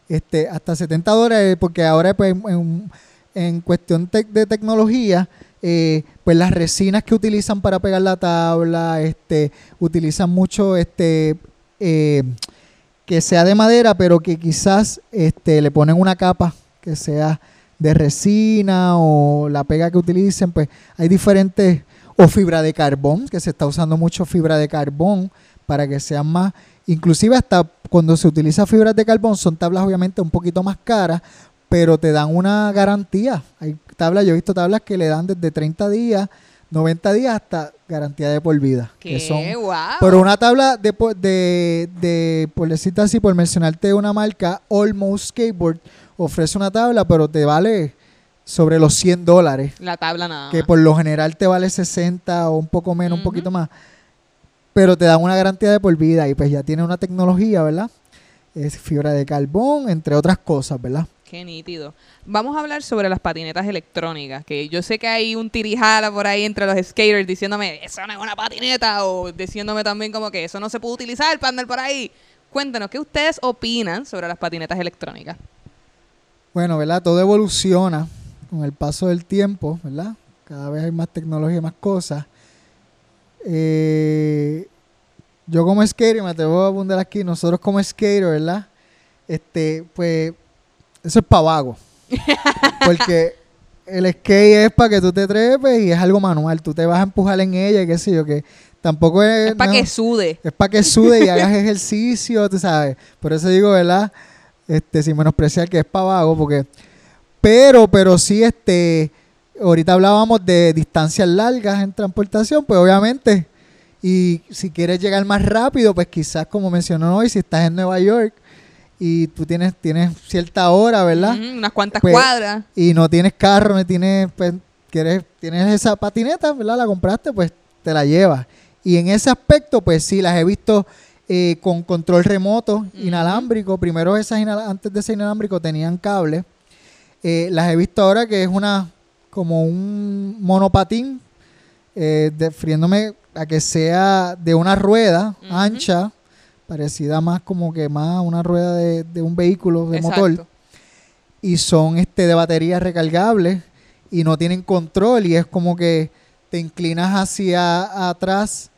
este, hasta 70 dólares, porque ahora pues en, en cuestión de tecnología, eh, pues las resinas que utilizan para pegar la tabla, este, utilizan mucho este eh, que sea de madera, pero que quizás este, le ponen una capa que sea de resina o la pega que utilicen, pues hay diferentes, o fibra de carbón, que se está usando mucho fibra de carbón para que sean más, inclusive hasta cuando se utiliza fibras de carbón son tablas obviamente un poquito más caras, pero te dan una garantía. Hay tablas, yo he visto tablas que le dan desde 30 días, 90 días hasta garantía de por vida. ¡Qué Que son, pero una tabla de, de, de, por decirte así, por mencionarte una marca, Almost Skateboard, ofrece una tabla, pero te vale sobre los 100 dólares, La tabla nada que por lo general te vale 60 o un poco menos, un poquito más, pero te dan una garantía de por vida y pues ya tiene una tecnología, ¿verdad? Es fibra de carbón, entre otras cosas, ¿verdad? Qué nítido. Vamos a hablar sobre las patinetas electrónicas, que yo sé que hay un tirijala por ahí entre los skaters diciéndome, eso no es una patineta, o diciéndome también como que eso no se puede utilizar para andar por ahí. Cuéntenos, ¿qué ustedes opinan sobre las patinetas electrónicas? Bueno, ¿verdad? Todo evoluciona con el paso del tiempo, ¿verdad? Cada vez hay más tecnología y más cosas. Eh, yo como skater, me atrevo a abundar aquí, nosotros como skater, ¿verdad? Este, pues, eso es para vago. [laughs] Porque el skate es para que tú te trepes y es algo manual. Tú te vas a empujar en ella y qué sé yo, que tampoco es... Es para no- que sude. es para que sude y hagas [laughs] ejercicio, tú sabes. Por eso digo, ¿verdad? Este, sin menospreciar que es para vago, porque. Pero, pero sí, este. Ahorita hablábamos de distancias largas en transportación, pues obviamente. Y si quieres llegar más rápido, pues quizás, como mencionó hoy, si estás en Nueva York y tú tienes, tienes cierta hora, ¿verdad? Unas cuantas Pues, cuadras. y no tienes carro, no tienes, pues, quieres, tienes esa patineta, ¿verdad? La compraste, pues te la llevas. Y en ese aspecto, pues sí, las he visto eh, con control remoto, inalámbrico. Primero esas antes de ese inalámbrico tenían cable. Eh, las he visto ahora que es una como un monopatín, eh, a que sea de una rueda ancha, parecida más como que más a una rueda de, de un vehículo de motor. Y son este de baterías recargables y no tienen control y es como que te inclinas hacia atrás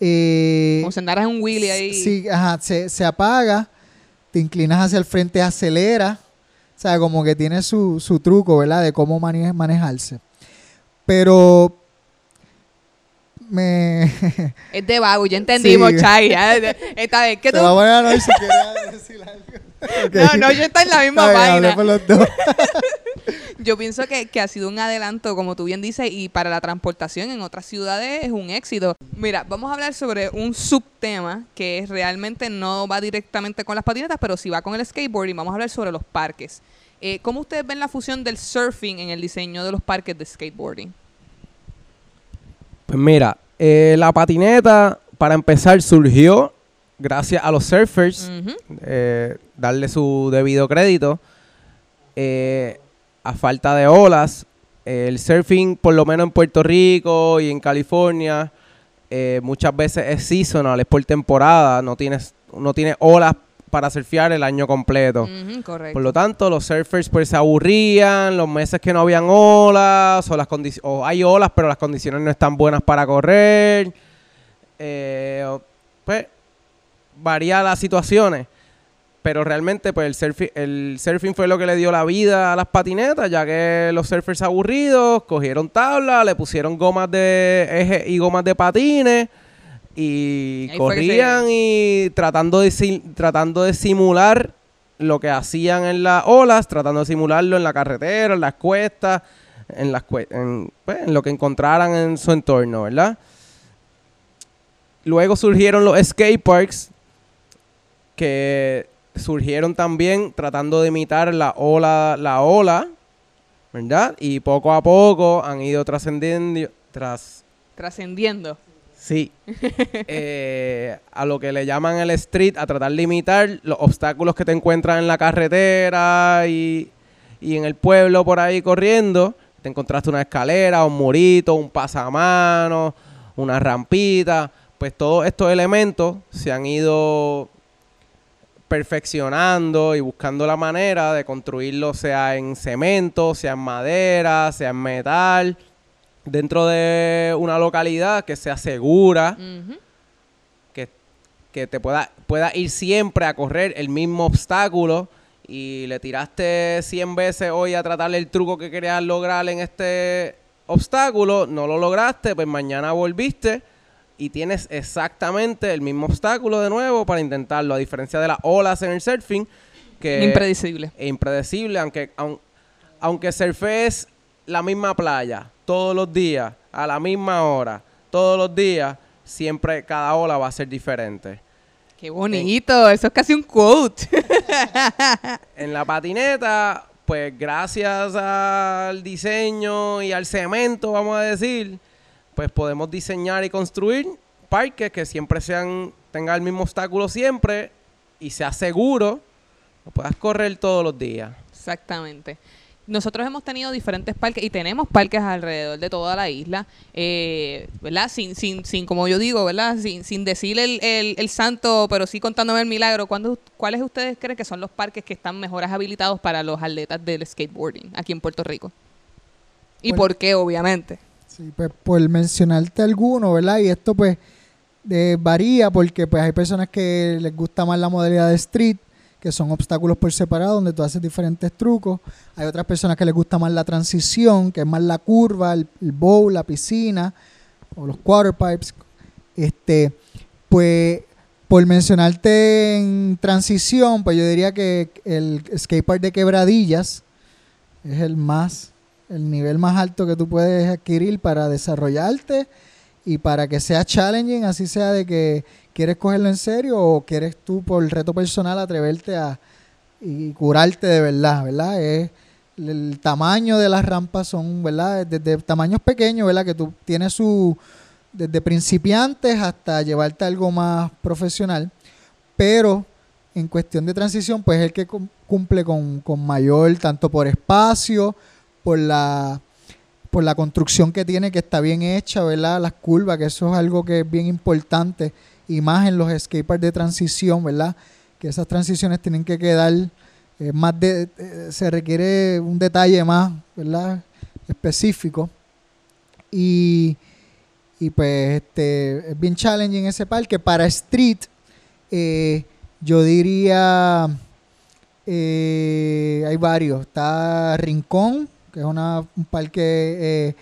eh, Como si andaras en un wheelie ahí. sí, ajá, se, se apaga te inclinas hacia el frente acelera o sea como que tiene su, su truco verdad de cómo mane- manejarse. Pero me Es de vago, ya [laughs] entendimos, Sí. Ya, Esta vez que te tú... va a poner a decir algo No, no, yo estoy en la [laughs] misma página. por los dos. [laughs] Yo pienso que, que ha sido un adelanto, como tú bien dices, y para la transportación en otras ciudades es un éxito. Mira, vamos a hablar sobre un subtema que realmente no va directamente con las patinetas, pero sí va con el skateboarding. Vamos a hablar sobre los parques. Eh, ¿Cómo ustedes ven la fusión del surfing en el diseño de los parques de skateboarding? Pues mira, eh, la patineta, para empezar, surgió gracias a los surfers, eh, darle su debido crédito. Eh, a falta de olas, eh, el surfing, por lo menos en Puerto Rico y en California, eh, muchas veces es seasonal, es por temporada, no tienes, no tiene olas para surfear el año completo. Correcto. Por lo tanto, los surfers pues se aburrían, los meses que no habían olas, o, las o hay olas, pero las condiciones no están buenas para correr. Eh, pues varía las situaciones. Pero realmente pues el surfing, el surfing fue lo que le dio la vida a las patinetas, ya que los surfers aburridos cogieron tabla, le pusieron gomas de eje y gomas de patines y se- corrían y tratando de, tratando de simular lo que hacían en las olas, tratando de simularlo en la carretera, en las cuestas, en, las cue- en, pues, en lo que encontraran en su entorno, ¿verdad? Luego surgieron los skate parks, que surgieron también tratando de imitar la ola, la ola, ¿verdad? Y poco a poco han ido trascendiendo, tras, Trascendiendo. Sí. [laughs] Eh, a lo que le llaman el street, a tratar de imitar los obstáculos que te encuentras en la carretera y, y en el pueblo por ahí corriendo. Te encontraste una escalera, un murito, un pasamano, una rampita. Pues todos estos elementos se han ido perfeccionando y buscando la manera de construirlo, sea en cemento, sea en madera, sea en metal, dentro de una localidad que sea segura, que, que te pueda, pueda ir siempre a correr el mismo obstáculo. Y le tiraste 100 veces hoy a tratar el truco que querías lograr en este obstáculo, no lo lograste, pues mañana volviste y tienes exactamente el mismo obstáculo de nuevo para intentarlo, a diferencia de las olas en el surfing, que Impredecible. e impredecible, aunque, aun- aunque surfees la misma playa todos los días, a la misma hora, todos los días, siempre cada ola va a ser diferente. Qué bonito. Eso es casi un quote. [laughs] En la patineta, pues gracias al diseño y al cemento, vamos a decir, pues podemos diseñar y construir parques que siempre sean, tengan el mismo obstáculo siempre y sea seguro, que puedas correr todos los días. Exactamente. Nosotros hemos tenido diferentes parques y tenemos parques alrededor de toda la isla, eh, ¿verdad? Sin, sin, sin, como yo digo, ¿verdad? Sin, sin decir el, el, el santo, pero sí contándome el milagro. ¿cuándo- ¿Cuáles ustedes creen que son los parques que están mejor habilitados para los atletas del skateboarding aquí en Puerto Rico? ¿Y Bueno. por qué, obviamente? Sí, pues por mencionarte alguno, ¿verdad? Y esto pues varía porque pues hay personas que les gusta más la modalidad de street, que son obstáculos por separado, donde tú haces diferentes trucos. Hay otras personas que les gusta más la transición, que es más la curva, el, el bowl, la piscina, o los quarter pipes. Este, pues por mencionarte en transición, pues yo diría que el skatepark de quebradillas es el más, el nivel más alto que tú puedes adquirir para desarrollarte y para que sea challenging, así sea de que quieres cogerlo en serio o quieres tú por reto personal atreverte a y curarte de verdad, ¿verdad? Es el, el tamaño de las rampas son, ¿verdad? Desde tamaños pequeños, ¿verdad? Que tú tienes su desde principiantes hasta llevarte algo más profesional, pero en cuestión de transición, pues es el que cum- cumple con, con mayor, tanto por espacio, por la, por la construcción que tiene, que está bien hecha, ¿verdad? Las curvas, que eso es algo que es bien importante, y más en los skateparks de transición, ¿verdad? Que esas transiciones tienen que quedar eh, más de, eh, se requiere un detalle más, ¿verdad? Específico. Y, y pues este, es bien challenging ese parque. Para street, eh, yo diría, hay varios. Está Rincón, que es una, un parque, eh,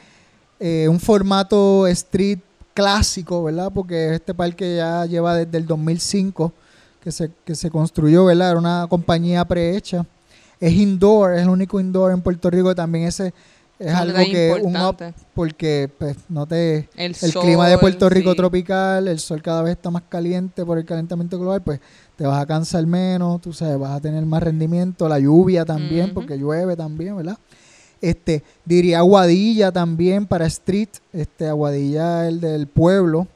eh, un formato street clásico, ¿verdad? Porque este parque ya lleva desde el 2005 que se, que se construyó, ¿verdad? Era una compañía prehecha. Es indoor, es el único indoor en Puerto Rico. También ese es algo que un up importante. porque pues no te El, el clima de Puerto Rico sí. tropical, el sol cada vez está más caliente por el calentamiento global, pues te vas a cansar menos, tú sabes, vas a tener más rendimiento, la lluvia también, porque llueve también, ¿verdad? Este, diría Aguadilla también para street, este Aguadilla el del pueblo,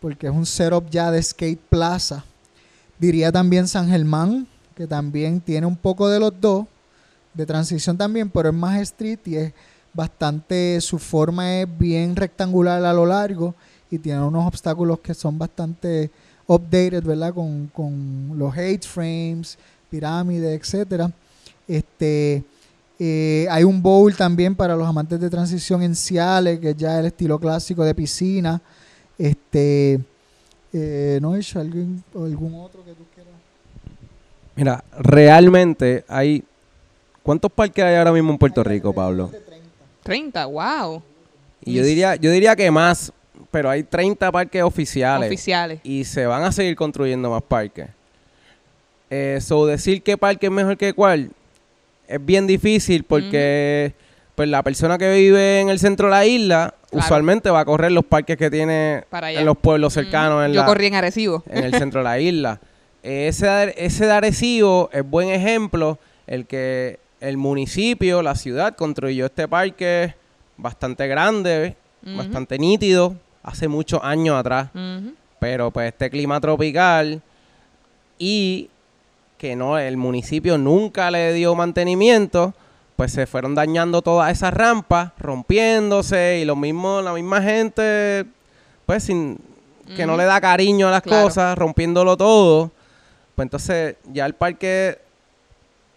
porque es un setup ya de skate plaza. Diría también San Germán, que también tiene un poco de los dos, de transición también, pero es más street y es bastante, su forma es bien rectangular a lo largo y tiene unos obstáculos que son bastante updated, ¿verdad? Con, con los hate frames, pirámides, etcétera. Este, eh, hay un bowl también para los amantes de transición en Ciales, que es ya el estilo clásico de piscina. Este, eh, ¿no o algún otro que tú quieras? Mira, realmente hay... ¿Cuántos parques hay ahora mismo en Puerto Rico, Pablo? 30, wow. Y yo diría, yo diría que más, pero hay 30 parques oficiales. Oficiales. y se van a seguir construyendo más parques. Eh, so decir qué parque es mejor que cuál es bien difícil porque pues la persona que vive en el centro de la isla Claro. usualmente va a correr los parques que tiene Para en los pueblos cercanos en, Yo la- corrí en Arecibo. en el centro de la isla. [laughs] Ese, de- ese de Arecibo es buen ejemplo el que el municipio, la ciudad construyó este parque bastante grande, bastante nítido, hace muchos años atrás pero pues este clima tropical y que no el municipio nunca le dio mantenimiento pues se fueron dañando todas esas rampas rompiéndose y lo mismo la misma gente pues sin que no le da cariño a las Claro. cosas rompiéndolo todo pues entonces ya el parque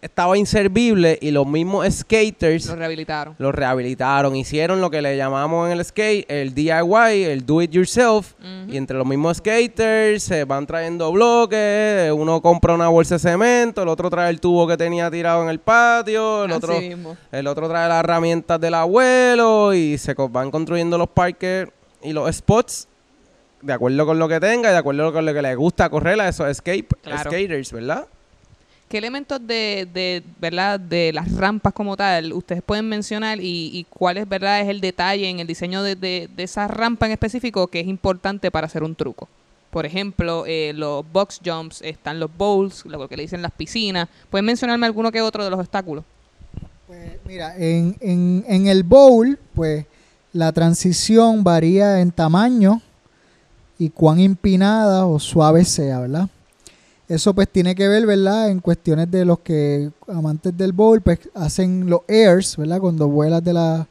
estaba inservible y los mismos skaters Lo rehabilitaron. lo rehabilitaron, hicieron lo que le llamamos en el skate el DIY, el do it yourself. Y entre los mismos skaters se van trayendo bloques, uno compra una bolsa de cemento, el otro trae el tubo que tenía tirado en el patio, el Así otro mismo. el otro trae las herramientas del abuelo y se van construyendo los parques y los spots de acuerdo con lo que tenga y de acuerdo con lo que le gusta correr a esos skate, Claro. skaters, ¿verdad? ¿Qué elementos de, de, verdad, de las rampas como tal ustedes pueden mencionar y, y cuál es, verdad, es el detalle en el diseño de, de, de esa rampa en específico que es importante para hacer un truco? Por ejemplo, eh, los box jumps, están los bowls, lo que le dicen las piscinas. ¿Pueden mencionarme alguno que otro de los obstáculos? Pues mira, en, en, en el bowl, pues la transición varía en tamaño y cuán empinada o suave sea, ¿verdad? Eso pues tiene que ver, ¿verdad? En cuestiones de los que amantes del bowl, pues hacen los airs, ¿verdad? Cuando vuelas de la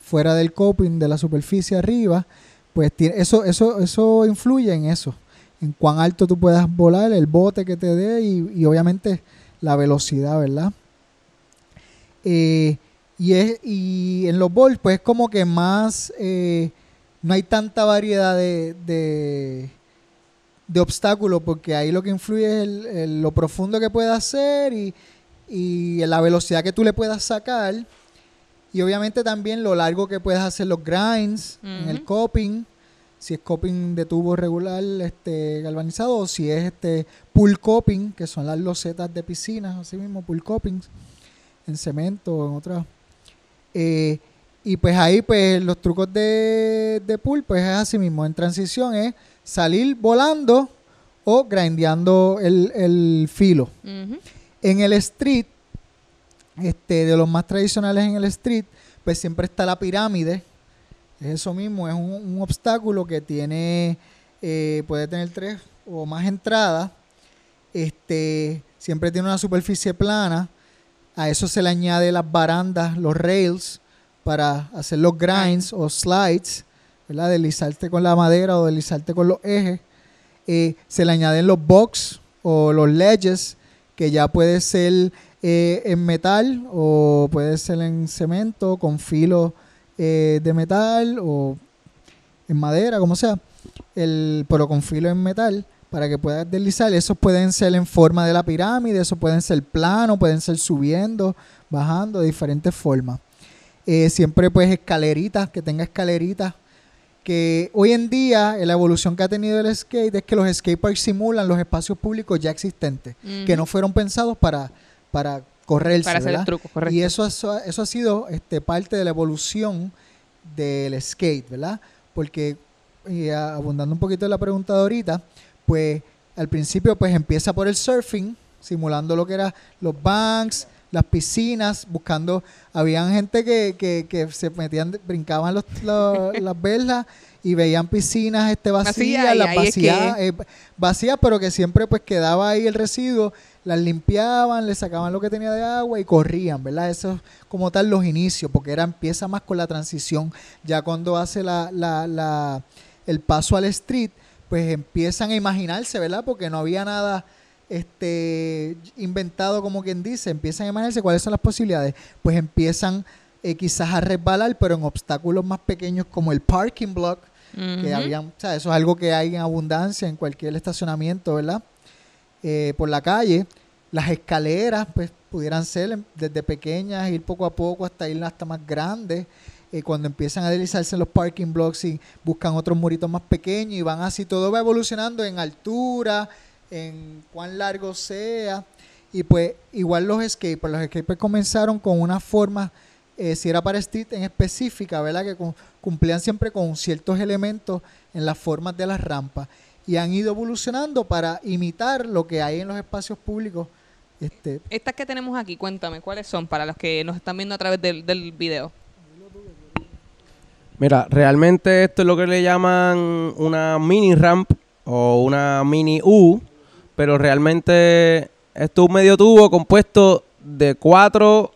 fuera del coping, de la superficie arriba, pues eso, eso, eso influye en eso, en cuán alto tú puedas volar, el bote que te dé y, obviamente la velocidad, ¿verdad? Eh, y, es, y en los bowls, pues como que más, eh, no hay tanta variedad de, de obstáculos, porque ahí lo que influye es el- el- lo profundo que puedas hacer y, y la velocidad que tú le puedas sacar. Y obviamente también lo largo que puedas hacer los grinds en el coping, si es coping de tubo regular este galvanizado o si es este pool coping, que son las losetas de piscinas, así mismo pool copings en cemento o en otras. Eh, y pues ahí pues los trucos de, de pool pues es así mismo, en transición es salir volando o grindeando el, el filo. En el street, este, de los más tradicionales en el street, pues siempre está la pirámide. Es eso mismo, es un, un obstáculo que tiene, eh, puede tener tres o más entradas. Este, siempre tiene una superficie plana. A eso se le añade las barandas, los rails, para hacer los grinds o slides, ¿verdad? Deslizarte con la madera o deslizarte con los ejes. Eh, se le añaden los box o los ledges, que ya puede ser eh, en metal o puede ser en cemento, con filo eh, de metal o en madera, como sea, el, pero con filo en metal para que puedas deslizar. Esos pueden ser en forma de la pirámide, esos pueden ser plano, pueden ser subiendo, bajando, de diferentes formas. Siempre pues escaleritas, que tenga escaleritas. Que hoy en día la evolución que ha tenido el skate es que los skateparks simulan los espacios públicos ya existentes, que no fueron pensados para, para correrse. Para hacer el ¿verdad? truco, correcto. Y eso, eso, eso ha sido este, parte de la evolución del skate, ¿verdad? Porque, y abundando un poquito en la pregunta de ahorita, pues al principio pues empieza por el surfing, simulando lo que eran los banks, las piscinas, buscando, habían gente que, que, que se metían, brincaban los, los- [laughs] las velas y veían piscinas este Vacías, y las que- vacías, eh, vacías, pero que siempre pues quedaba ahí el residuo, las limpiaban, le sacaban lo que tenía de agua y corrían, ¿verdad? Eso es como tal los inicios, porque era empieza más con la transición, ya cuando hace la, la, la, el paso al street, pues empiezan a imaginarse, ¿verdad? Porque no había nada este inventado como quien dice, empiezan a imaginarse cuáles son las posibilidades, pues empiezan eh, quizás a resbalar, pero en obstáculos más pequeños como el parking block, que habían, o sea, eso es algo que hay en abundancia en cualquier estacionamiento, ¿verdad? Eh, por la calle. Las escaleras, pues, pudieran ser desde pequeñas, ir poco a poco hasta ir hasta más grandes. Eh, cuando empiezan a deslizarse los parking blocks y buscan otros muritos más pequeños y van así, todo va evolucionando en altura, en cuán largo sea. Y pues, igual los skaters, los skaters comenzaron con una forma, eh, si era para street en específica, ¿verdad? Que cu- cumplían siempre con ciertos elementos en las formas de las rampas y han ido evolucionando para imitar lo que hay en los espacios públicos. Este, Estas que tenemos aquí, cuéntame, ¿cuáles son para los que nos están viendo a través del, del video? Mira, realmente esto es lo que le llaman una mini ramp o una mini U, pero realmente esto es un medio tubo compuesto de cuatro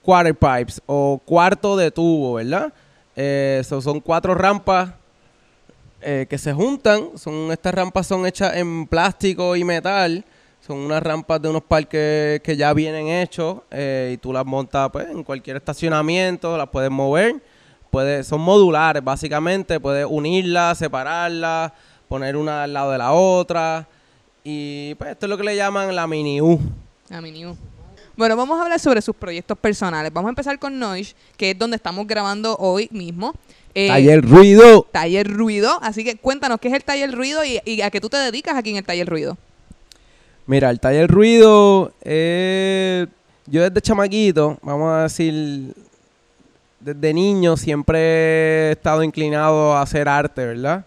quarter pipes o cuarto de tubo, ¿verdad? Eh, so- son cuatro rampas eh, que se juntan. Son estas rampas son hechas en plástico y metal. Son unas rampas de unos parques que ya vienen hechos eh, y tú las montas pues, en cualquier estacionamiento, las puedes mover. Puedes, son modulares básicamente, puedes unirlas, separarlas, poner una al lado de la otra. Y pues esto es lo que le llaman la mini U. A mi new. Bueno, vamos a hablar sobre sus proyectos personales. Vamos a empezar con Noise, que es donde estamos grabando hoy mismo. Eh, Taller Ruido. Taller Ruido. Así que cuéntanos qué es el Taller Ruido y, y a qué tú te dedicas aquí en el Taller Ruido. Mira, el taller ruido, eh, yo desde chamaquito, vamos a decir, desde niño siempre he estado inclinado a hacer arte, ¿verdad?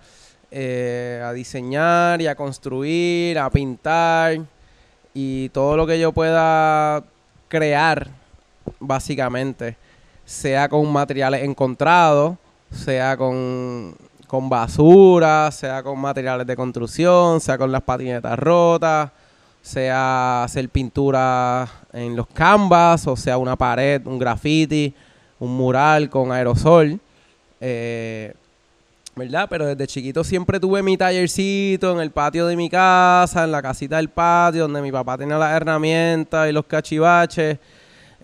Eh, a diseñar y a construir, a pintar y todo lo que yo pueda crear, básicamente, sea con materiales encontrados, sea con, con basura, sea con materiales de construcción, sea con las patinetas rotas, sea hacer pintura en los canvas, o sea una pared, un graffiti, un mural con aerosol. eh, ¿Verdad? Pero desde chiquito siempre tuve mi tallercito en el patio de mi casa, en la casita del patio, donde mi papá tenía las herramientas y los cachivaches.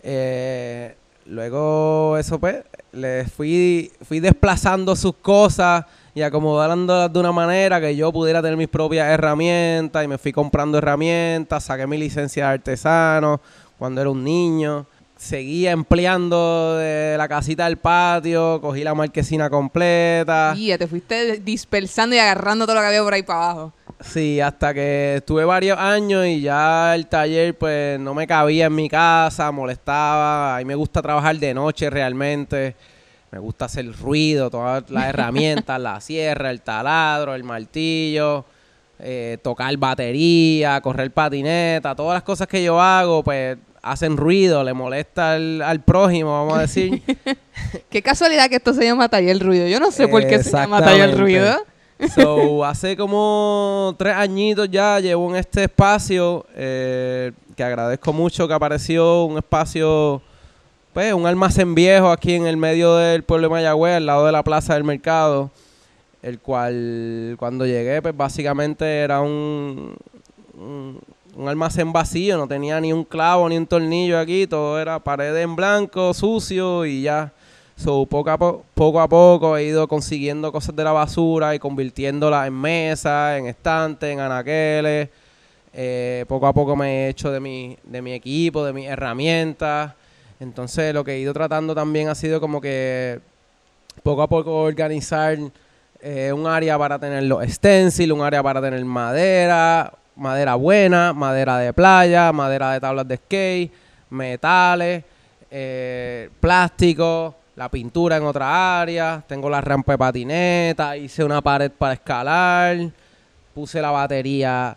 Eh, luego eso pues, le fui, fui desplazando sus cosas y acomodándolas de una manera que yo pudiera tener mis propias herramientas y me fui comprando herramientas, saqué mi licencia de artesano cuando era un niño. Seguía empleando de la casita del patio, cogí la marquesina completa. Y ya te fuiste dispersando y agarrando todo lo que había por ahí para abajo. Sí, hasta que estuve varios años y ya el taller pues no me cabía en mi casa, molestaba. A mí me gusta trabajar de noche realmente. Me gusta hacer ruido, todas las [laughs] herramientas, la sierra, el taladro, el martillo, eh, tocar batería, correr patineta, todas las cosas que yo hago pues hacen ruido, le molesta al, al prójimo, vamos a decir. [laughs] Qué casualidad que esto se llama Taller Ruido. Yo no sé por qué se llama Taller. Ruido. So, hace como tres añitos ya llevo en este espacio eh, que agradezco mucho que apareció un espacio, pues un almacén viejo aquí en el medio del pueblo de Mayagüez, al lado de la plaza del mercado, el cual cuando llegué pues básicamente era un, un, un almacén vacío, no tenía ni un clavo ni un tornillo aquí, todo era pared en blanco, sucio y ya. So, poco, a po- poco a poco he ido consiguiendo cosas de la basura y convirtiéndolas en mesas, en estantes, en anaqueles. Eh, poco a poco me he hecho de mi, de mi equipo, de mis herramientas. Entonces lo que he ido tratando también ha sido como que poco a poco organizar eh, un área para tener los stencils, un área para tener madera, madera buena, madera de playa, madera de tablas de skate, metales, eh, plástico, la pintura en otra área, tengo la rampa de patineta, hice una pared para escalar, puse la batería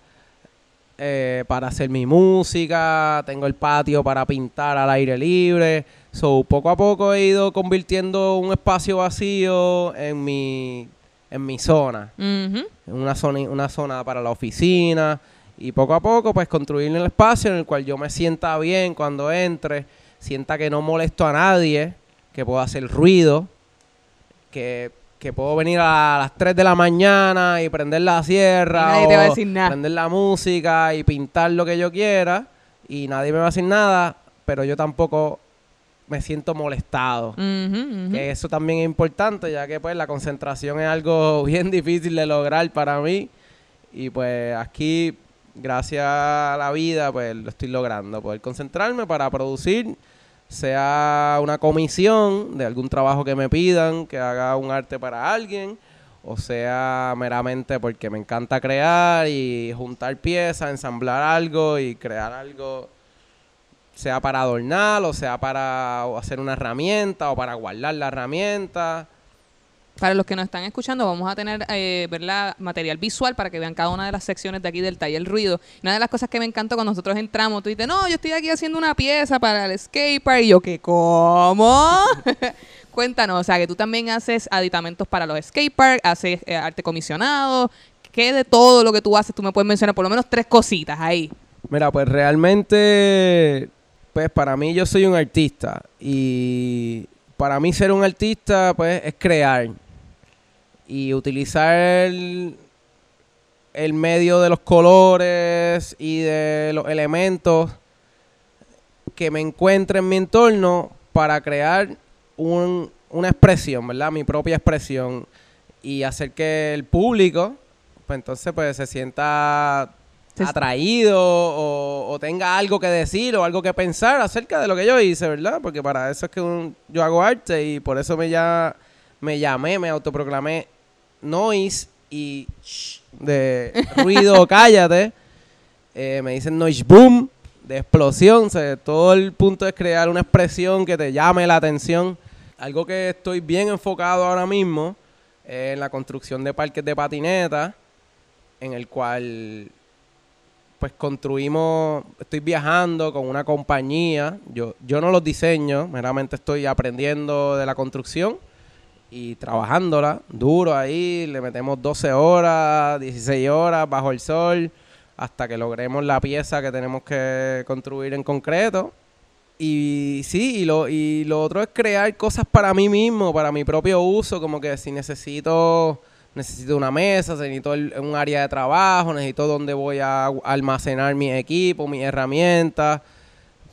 eh, para hacer mi música, tengo el patio para pintar al aire libre. So, poco a poco he ido convirtiendo un espacio vacío en mi, en mi zona Ujú. una zona, una zona para la oficina y poco a poco pues construir el espacio en el cual yo me sienta bien cuando entre, sienta que no molesto a nadie, que puedo hacer ruido, que, que puedo venir a las 3 de la mañana y prender la sierra nadie te va a o decir nada. prender la música y pintar lo que yo quiera y nadie me va a decir nada, pero yo tampoco me siento molestado. Que eso también es importante, ya que pues la concentración es algo [laughs] bien difícil de lograr para mí. Y pues aquí, gracias a la vida, pues lo estoy logrando. Poder concentrarme para producir, sea una comisión de algún trabajo que me pidan, que haga un arte para alguien, o sea meramente porque me encanta crear y juntar piezas, ensamblar algo y crear algo sea para adornar o sea para hacer una herramienta o para guardar la herramienta. Para los que nos están escuchando, vamos a tener eh, ¿verdad? material visual para que vean cada una de las secciones de aquí del taller ruido. Una de las cosas que me encantó cuando nosotros entramos, tú dices, no, yo estoy aquí haciendo una pieza para el skatepark. Y yo, ¿qué? ¿Cómo? [laughs] Cuéntanos, o sea, que tú también haces aditamentos para los skateparks, haces eh, arte comisionado. ¿Qué de todo lo que tú haces tú me puedes mencionar? Por lo menos tres cositas ahí. Mira, pues realmente, pues para mí yo soy un artista y para mí ser un artista pues es crear y utilizar el, el medio de los colores y de los elementos que me encuentre en mi entorno para crear un- una expresión, ¿verdad? Mi propia expresión y hacer que el público, pues entonces pues se sienta atraído o, o tenga algo que decir o algo que pensar acerca de lo que yo hice, ¿verdad? Porque para eso es que un- yo hago arte y por eso me, ya, me llamé, me autoproclamé noise y shh, de ruido, [laughs] cállate. Eh, me dicen noise boom, de explosión. o sea, todo el punto es crear una expresión que te llame la atención. Algo que estoy bien enfocado ahora mismo eh, en la construcción de parques de patineta, en el cual pues construimos, estoy viajando con una compañía, yo, yo no los diseño, meramente estoy aprendiendo de la construcción y trabajándola duro ahí, le metemos 12 horas, 16 horas bajo el sol, hasta que logremos la pieza que tenemos que construir en concreto. Y sí, y lo, y lo otro es crear cosas para mí mismo, para mi propio uso, como que si necesito necesito una mesa, necesito un área de trabajo, necesito donde voy a almacenar mi equipo, mis herramientas,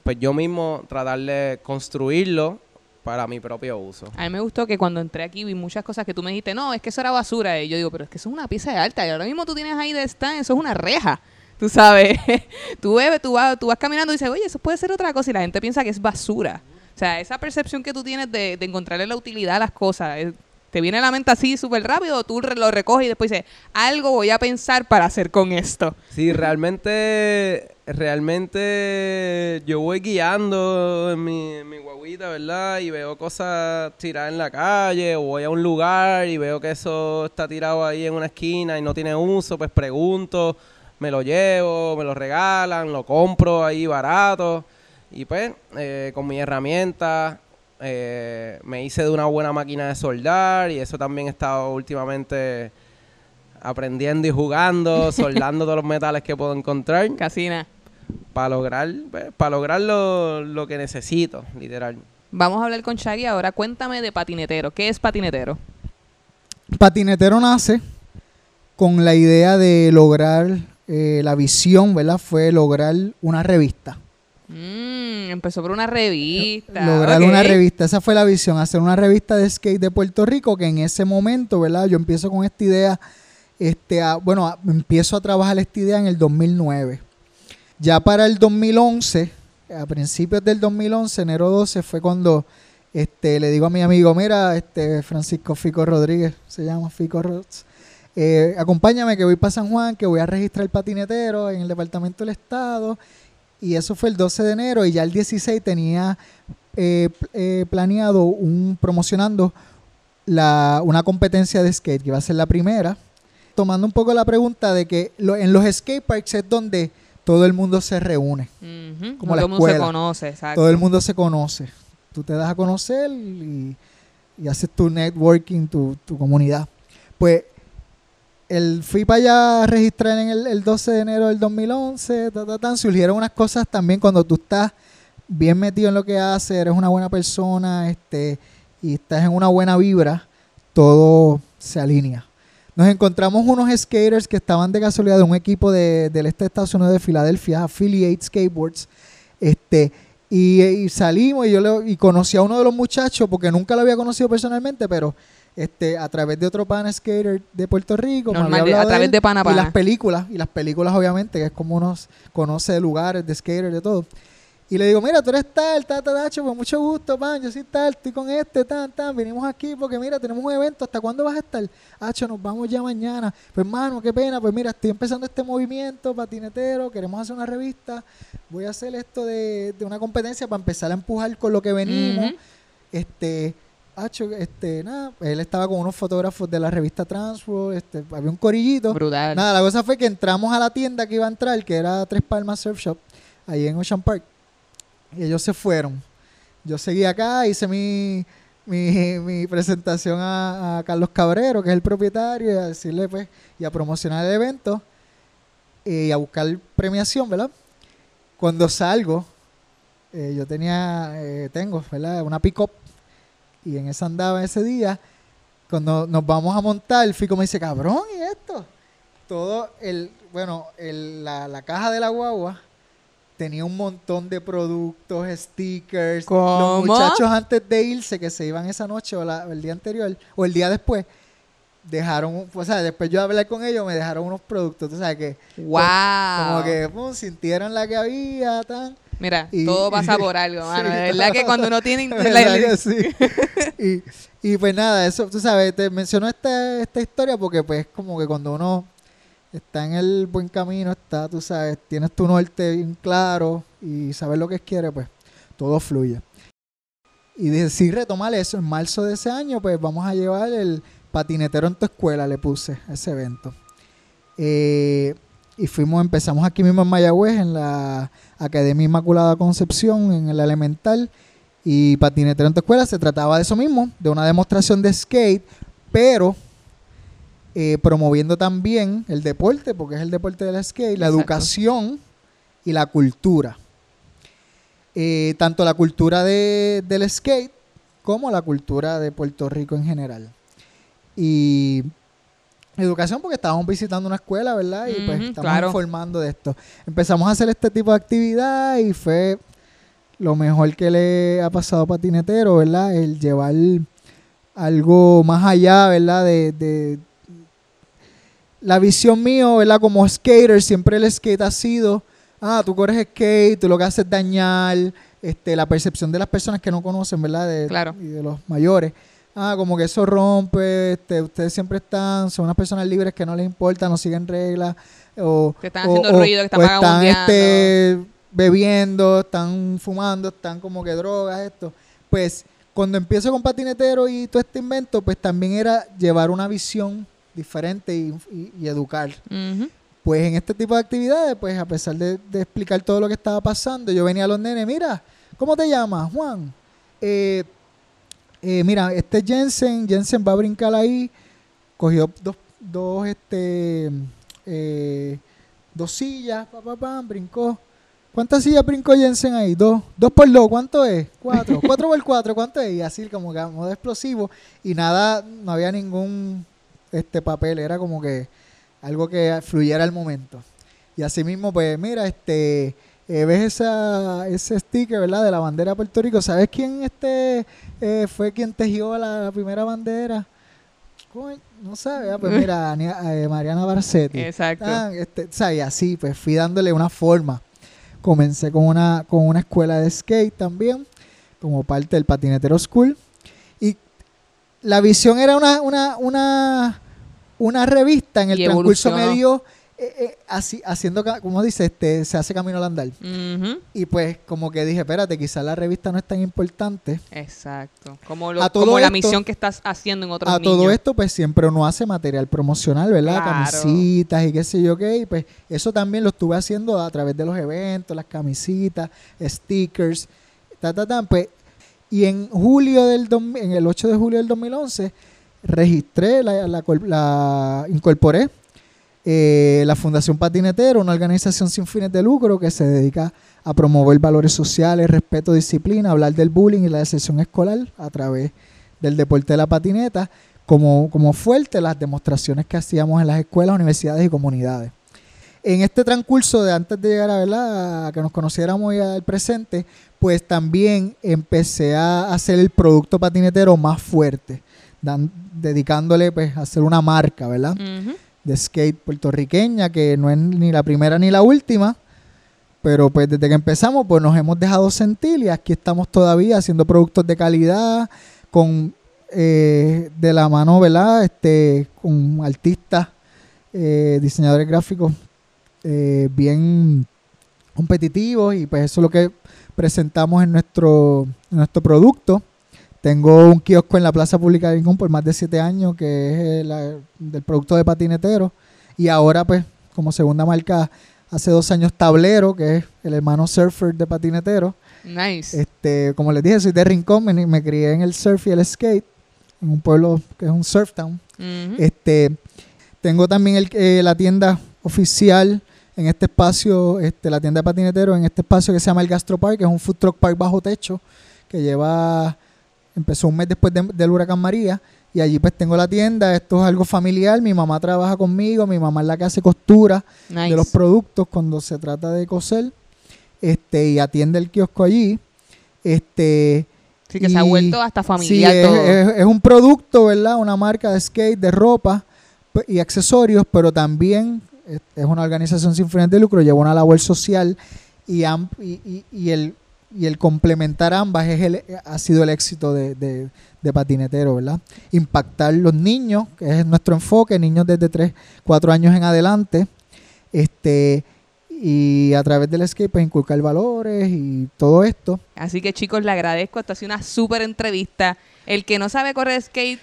pues yo mismo tratar de construirlo para mi propio uso. A mí me gustó que cuando entré aquí vi muchas cosas que tú me dijiste, no, es que eso era basura. Y yo digo, pero es que eso es una pieza de arte. Y ahora mismo tú tienes ahí de stand, eso es una reja. [laughs] Tú sabes, [laughs] tú ves, tú vas, tú vas caminando y dices, oye, eso puede ser otra cosa. Y la gente piensa que es basura. O sea, esa percepción que tú tienes de, de encontrarle la utilidad a las cosas, eh, te viene a la mente así súper rápido, tú re- lo recoges y después dices, algo voy a pensar para hacer con esto. Sí, realmente, realmente yo voy guiando en mi, mi guaguita, ¿verdad? Y veo cosas tiradas en la calle, o voy a un lugar y veo que eso está tirado ahí en una esquina y no tiene uso, pues pregunto, me lo llevo, me lo regalan, lo compro ahí barato. Y pues, eh, con mi herramienta, eh, me hice de una buena máquina de soldar y eso también he estado últimamente aprendiendo y jugando, [laughs] soldando todos los metales que puedo encontrar Casina. para lograr, para lograr lo, lo que necesito, literal. Vamos a hablar con Shaggy ahora. Cuéntame de patinetero. ¿Qué es patinetero? Patinetero nace con la idea de lograr, eh, la visión, ¿verdad? Fue lograr una revista. Mm, empezó por una revista. lograr una revista. Esa fue la visión, hacer una revista de skate de Puerto Rico, que en ese momento, ¿verdad? Yo empiezo con esta idea, este, a- bueno, a- empiezo a trabajar esta idea en el 2009. Ya para el 2011, a principios del 2011, enero 12, fue cuando este, le digo a mi amigo, mira, este, Francisco Fico Rodríguez, se llama Fico Rods, eh, acompáñame que voy para San Juan, que voy a registrar patinetero en el Departamento del Estado. Y eso fue el 12 de enero y ya el 16 tenía eh, eh, planeado un promocionando la, una competencia de skate, que iba a ser la primera. Tomando un poco la pregunta de que lo- en los skate parks es donde todo el mundo se reúne, Como no la todo el mundo se escuela. conoce, exacto. todo el mundo se conoce. Tú te das a conocer y, y haces tu networking, tu, tu comunidad. Pues el, fui para allá a registrar en el, el 12 de enero del 2011, ta, surgieron unas cosas también cuando tú estás bien metido en lo que haces, eres una buena persona este, y estás en una buena vibra, todo se alinea. Nos encontramos unos skaters que estaban de casualidad de un equipo de, del este de Estados Unidos de Filadelfia, Affiliate Skateboards, este, y, y salimos y yo le- y conocí a uno de los muchachos porque nunca lo había conocido personalmente, pero este a través de otro pana skater de Puerto Rico, me Normal, de- a través él, de pana a y pana. las películas, y las películas obviamente, que es como uno conoce de lugares, de skater, de todo. Y le digo, mira, tú eres tal, tal, tal, tacho, pues mucho gusto, pan, yo soy tal, estoy con este, tan, tan, venimos aquí porque mira, tenemos un evento, ¿hasta cuándo vas a estar? Hacho, nos vamos ya mañana. Pues hermano, qué pena, pues mira, estoy empezando este movimiento patinetero, queremos hacer una revista, voy a hacer esto de, de una competencia para empezar a empujar con lo que venimos. Este, Hacho, este, nada, él estaba con unos fotógrafos de la revista Transworld, este, había un corillito. Brutal. Nada, la cosa fue que entramos a la tienda que iba a entrar, que era Tres Palmas Surf Shop, ahí en Ocean Park. Y ellos se fueron. Yo seguí acá, hice mi, mi, [laughs] mi presentación a, a Carlos Cabrero, que es el propietario, y a decirle, pues, y a promocionar el evento eh, y a buscar premiación, ¿verdad? Cuando salgo, eh, yo tenía, eh, tengo, ¿verdad? Una pick-up y en esa andaba ese día. Cuando nos vamos a montar, Fico me dice, cabrón, ¿y esto? Todo el, bueno, el- la, la caja de la guagua tenía un montón de productos, stickers. ¿Cómo? Los muchachos antes de irse, que se iban esa noche o, la- el día anterior, o el día después, dejaron, o sea, después yo hablé con ellos, me dejaron unos productos, tú sabes que, wow. como que, pum, sintieron la que había, tan. Mira, y- todo [laughs] pasa por algo, mano. Sí, de verdad que cuando uno tiene... [laughs] la- ¿Verdad que sí? y, y pues nada, eso, tú sabes, te menciono esta, esta historia porque pues como que cuando uno está en el buen camino, está, tú sabes, tienes tu norte bien claro y sabes lo que quiere, pues todo fluye. Y decidí retomar eso en marzo de ese año, pues vamos a llevar el patinetero en tu escuela, le puse a ese evento. Eh, y fuimos, empezamos aquí mismo en Mayagüez, en la Academia Inmaculada Concepción, en el Elemental. Y patinetero en tu escuela se trataba de eso mismo, de una demostración de skate, pero eh, promoviendo también el deporte, porque es el deporte del skate, la Exacto. educación y la cultura. Eh, tanto la cultura de- del skate como la cultura de Puerto Rico en general. Y educación porque estábamos visitando una escuela, ¿verdad? Y pues Ujú, estamos claro. informando de esto. Empezamos a hacer este tipo de actividad y fue lo mejor que le ha pasado a Patinetero, ¿verdad? El llevar algo más allá, ¿verdad? De, de la visión mío, ¿verdad? Como skater, siempre el skate ha sido, ah, tú corres skate, tú lo que haces es dañar, este, la percepción de las personas que no conocen, ¿verdad? De, Claro. Y de los mayores. Ah, como que eso rompe, este, ustedes siempre están, son unas personas libres que no les importa, no siguen reglas, o, Que están o- haciendo o- ruido, que están o están este, bebiendo, están fumando, están como que drogas, esto. Pues cuando empiezo con patinetero y todo este invento, pues también era llevar una visión diferente y, y- y educar. Pues en este tipo de actividades, pues a pesar de, de explicar todo lo que estaba pasando, yo venía a los nenes, mira, ¿cómo te llamas, Juan? Eh, eh, mira, este es Jensen, Jensen va a brincar ahí, cogió dos, dos, este, eh, dos sillas, pa, pa, pam, brincó. ¿Cuántas sillas brincó Jensen ahí? Dos. Dos por dos, ¿cuánto es? Cuatro. [laughs] Cuatro por cuatro, ¿cuánto es? Y así como que a modo explosivo. Y nada, no había ningún este papel, era como que algo que fluyera al momento. Y así mismo, pues, mira, este, eh, ves esa, ese sticker, ¿verdad? De la bandera de Puerto Rico. ¿Sabes quién este eh, fue quien tejió la, primera bandera? No sabes, Ah, pues mira, Ania- eh, Mariana Barcetti. Exacto. Ah, este, así, pues fui dándole una forma. Comencé con una, con una escuela de skate también, como parte del Patinetero School. Y la visión era una, una, una, una revista en el Y transcurso medio, eh, eh, así, haciendo, como dice, este, se hace camino al andar. Y pues como que dije, espérate, quizás la revista no es tan importante. Exacto. Como, lo- A todo como la esto- misión que estás haciendo en otros A niños. todo esto, pues siempre uno hace material promocional, ¿verdad? Claro. Camisitas y qué sé yo qué. Y pues eso también lo estuve haciendo a través de los eventos, las camisitas, stickers, ta, ta, ta. Pues, y en julio del, en el 8 de julio del 2011, registré, la, la, col- la incorporé eh, la Fundación Patinetero, una organización sin fines de lucro que se dedica a promover valores sociales, respeto, disciplina, hablar del bullying y la deserción escolar a través del deporte de la patineta, como, como fuerte las demostraciones que hacíamos en las escuelas, universidades y comunidades. En este transcurso de antes de llegar a, ¿verdad? que nos conociéramos y al presente, pues también empecé a hacer el producto patinetero más fuerte, dedicándole pues, a hacer una marca, ¿verdad? Ujú. De skate puertorriqueña, que no es ni la primera ni la última, pero pues desde que empezamos pues nos hemos dejado sentir y aquí estamos todavía haciendo productos de calidad, con eh, de la mano, ¿verdad? Este, con artistas, eh, diseñadores gráficos eh, bien competitivos y pues eso es lo que presentamos en nuestro, en nuestro producto. Tengo un kiosco en la Plaza Pública de Rincón por más de siete años, que es eh, la- del producto de patinetero. Y ahora, pues, como segunda marca, hace dos años Tablero, que es el hermano surfer de patinetero. Nice. Este, como les dije, soy de Rincón, me, me crié en el surf y el skate, en un pueblo que es un surf town. Este, tengo también el, eh, la tienda oficial en este espacio, este, la tienda de patinetero en este espacio que se llama el Gastro Park, que es un food truck park bajo techo, que lleva, empezó un mes después de- del huracán María, y allí pues tengo la tienda, esto es algo familiar, mi mamá trabaja conmigo, mi mamá es la que hace costura nice. de los productos cuando se trata de coser, este, y atiende el kiosco allí, este, Sí, que se ha vuelto hasta Sí, familiar es, todo. es- es un producto, ¿verdad? Una marca de skate, de ropa y accesorios, pero también es, una organización sin fines de lucro, lleva una labor social y, y- y el, y el complementar ambas es el, ha sido el éxito de, de, de Patinetero, ¿verdad? Impactar los niños, que es nuestro enfoque, niños desde 3, 4 años en adelante, este y a través del skate pues, inculcar valores y todo esto. Así que chicos, le agradezco. Esto ha sido una súper entrevista. El que no sabe correr skate,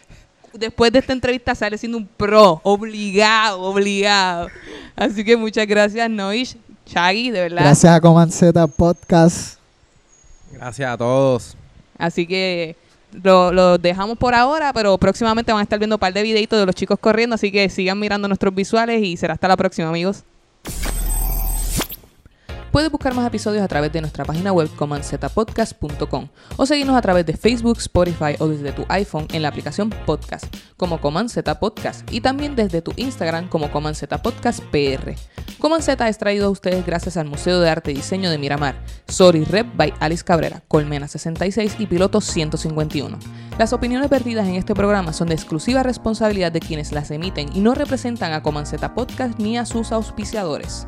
después de esta entrevista sale siendo un pro. Obligado, obligado. Así que muchas gracias, Noish, Shaggy, de verdad. Gracias a Z Podcast. Gracias a todos. Así que lo, dejamos por ahora, pero próximamente van a estar viendo un par de videitos de los chicos corriendo. Así que sigan mirando nuestros visuales y será hasta la próxima, amigos. Puedes buscar más episodios a través de nuestra página web comanzetapodcast.com o seguirnos a través de Facebook, Spotify o desde tu iPhone en la aplicación Podcast como Coman Podcast y también desde tu Instagram como Coman Z Podcast PR. Coman es traído a ustedes gracias al Museo de Arte y Diseño de Miramar, Sorry Rep by Alice Cabrera, Colmena 66 y Piloto 151. Las opiniones vertidas en este programa son de exclusiva responsabilidad de quienes las emiten y no representan a Coman Podcast ni a sus auspiciadores.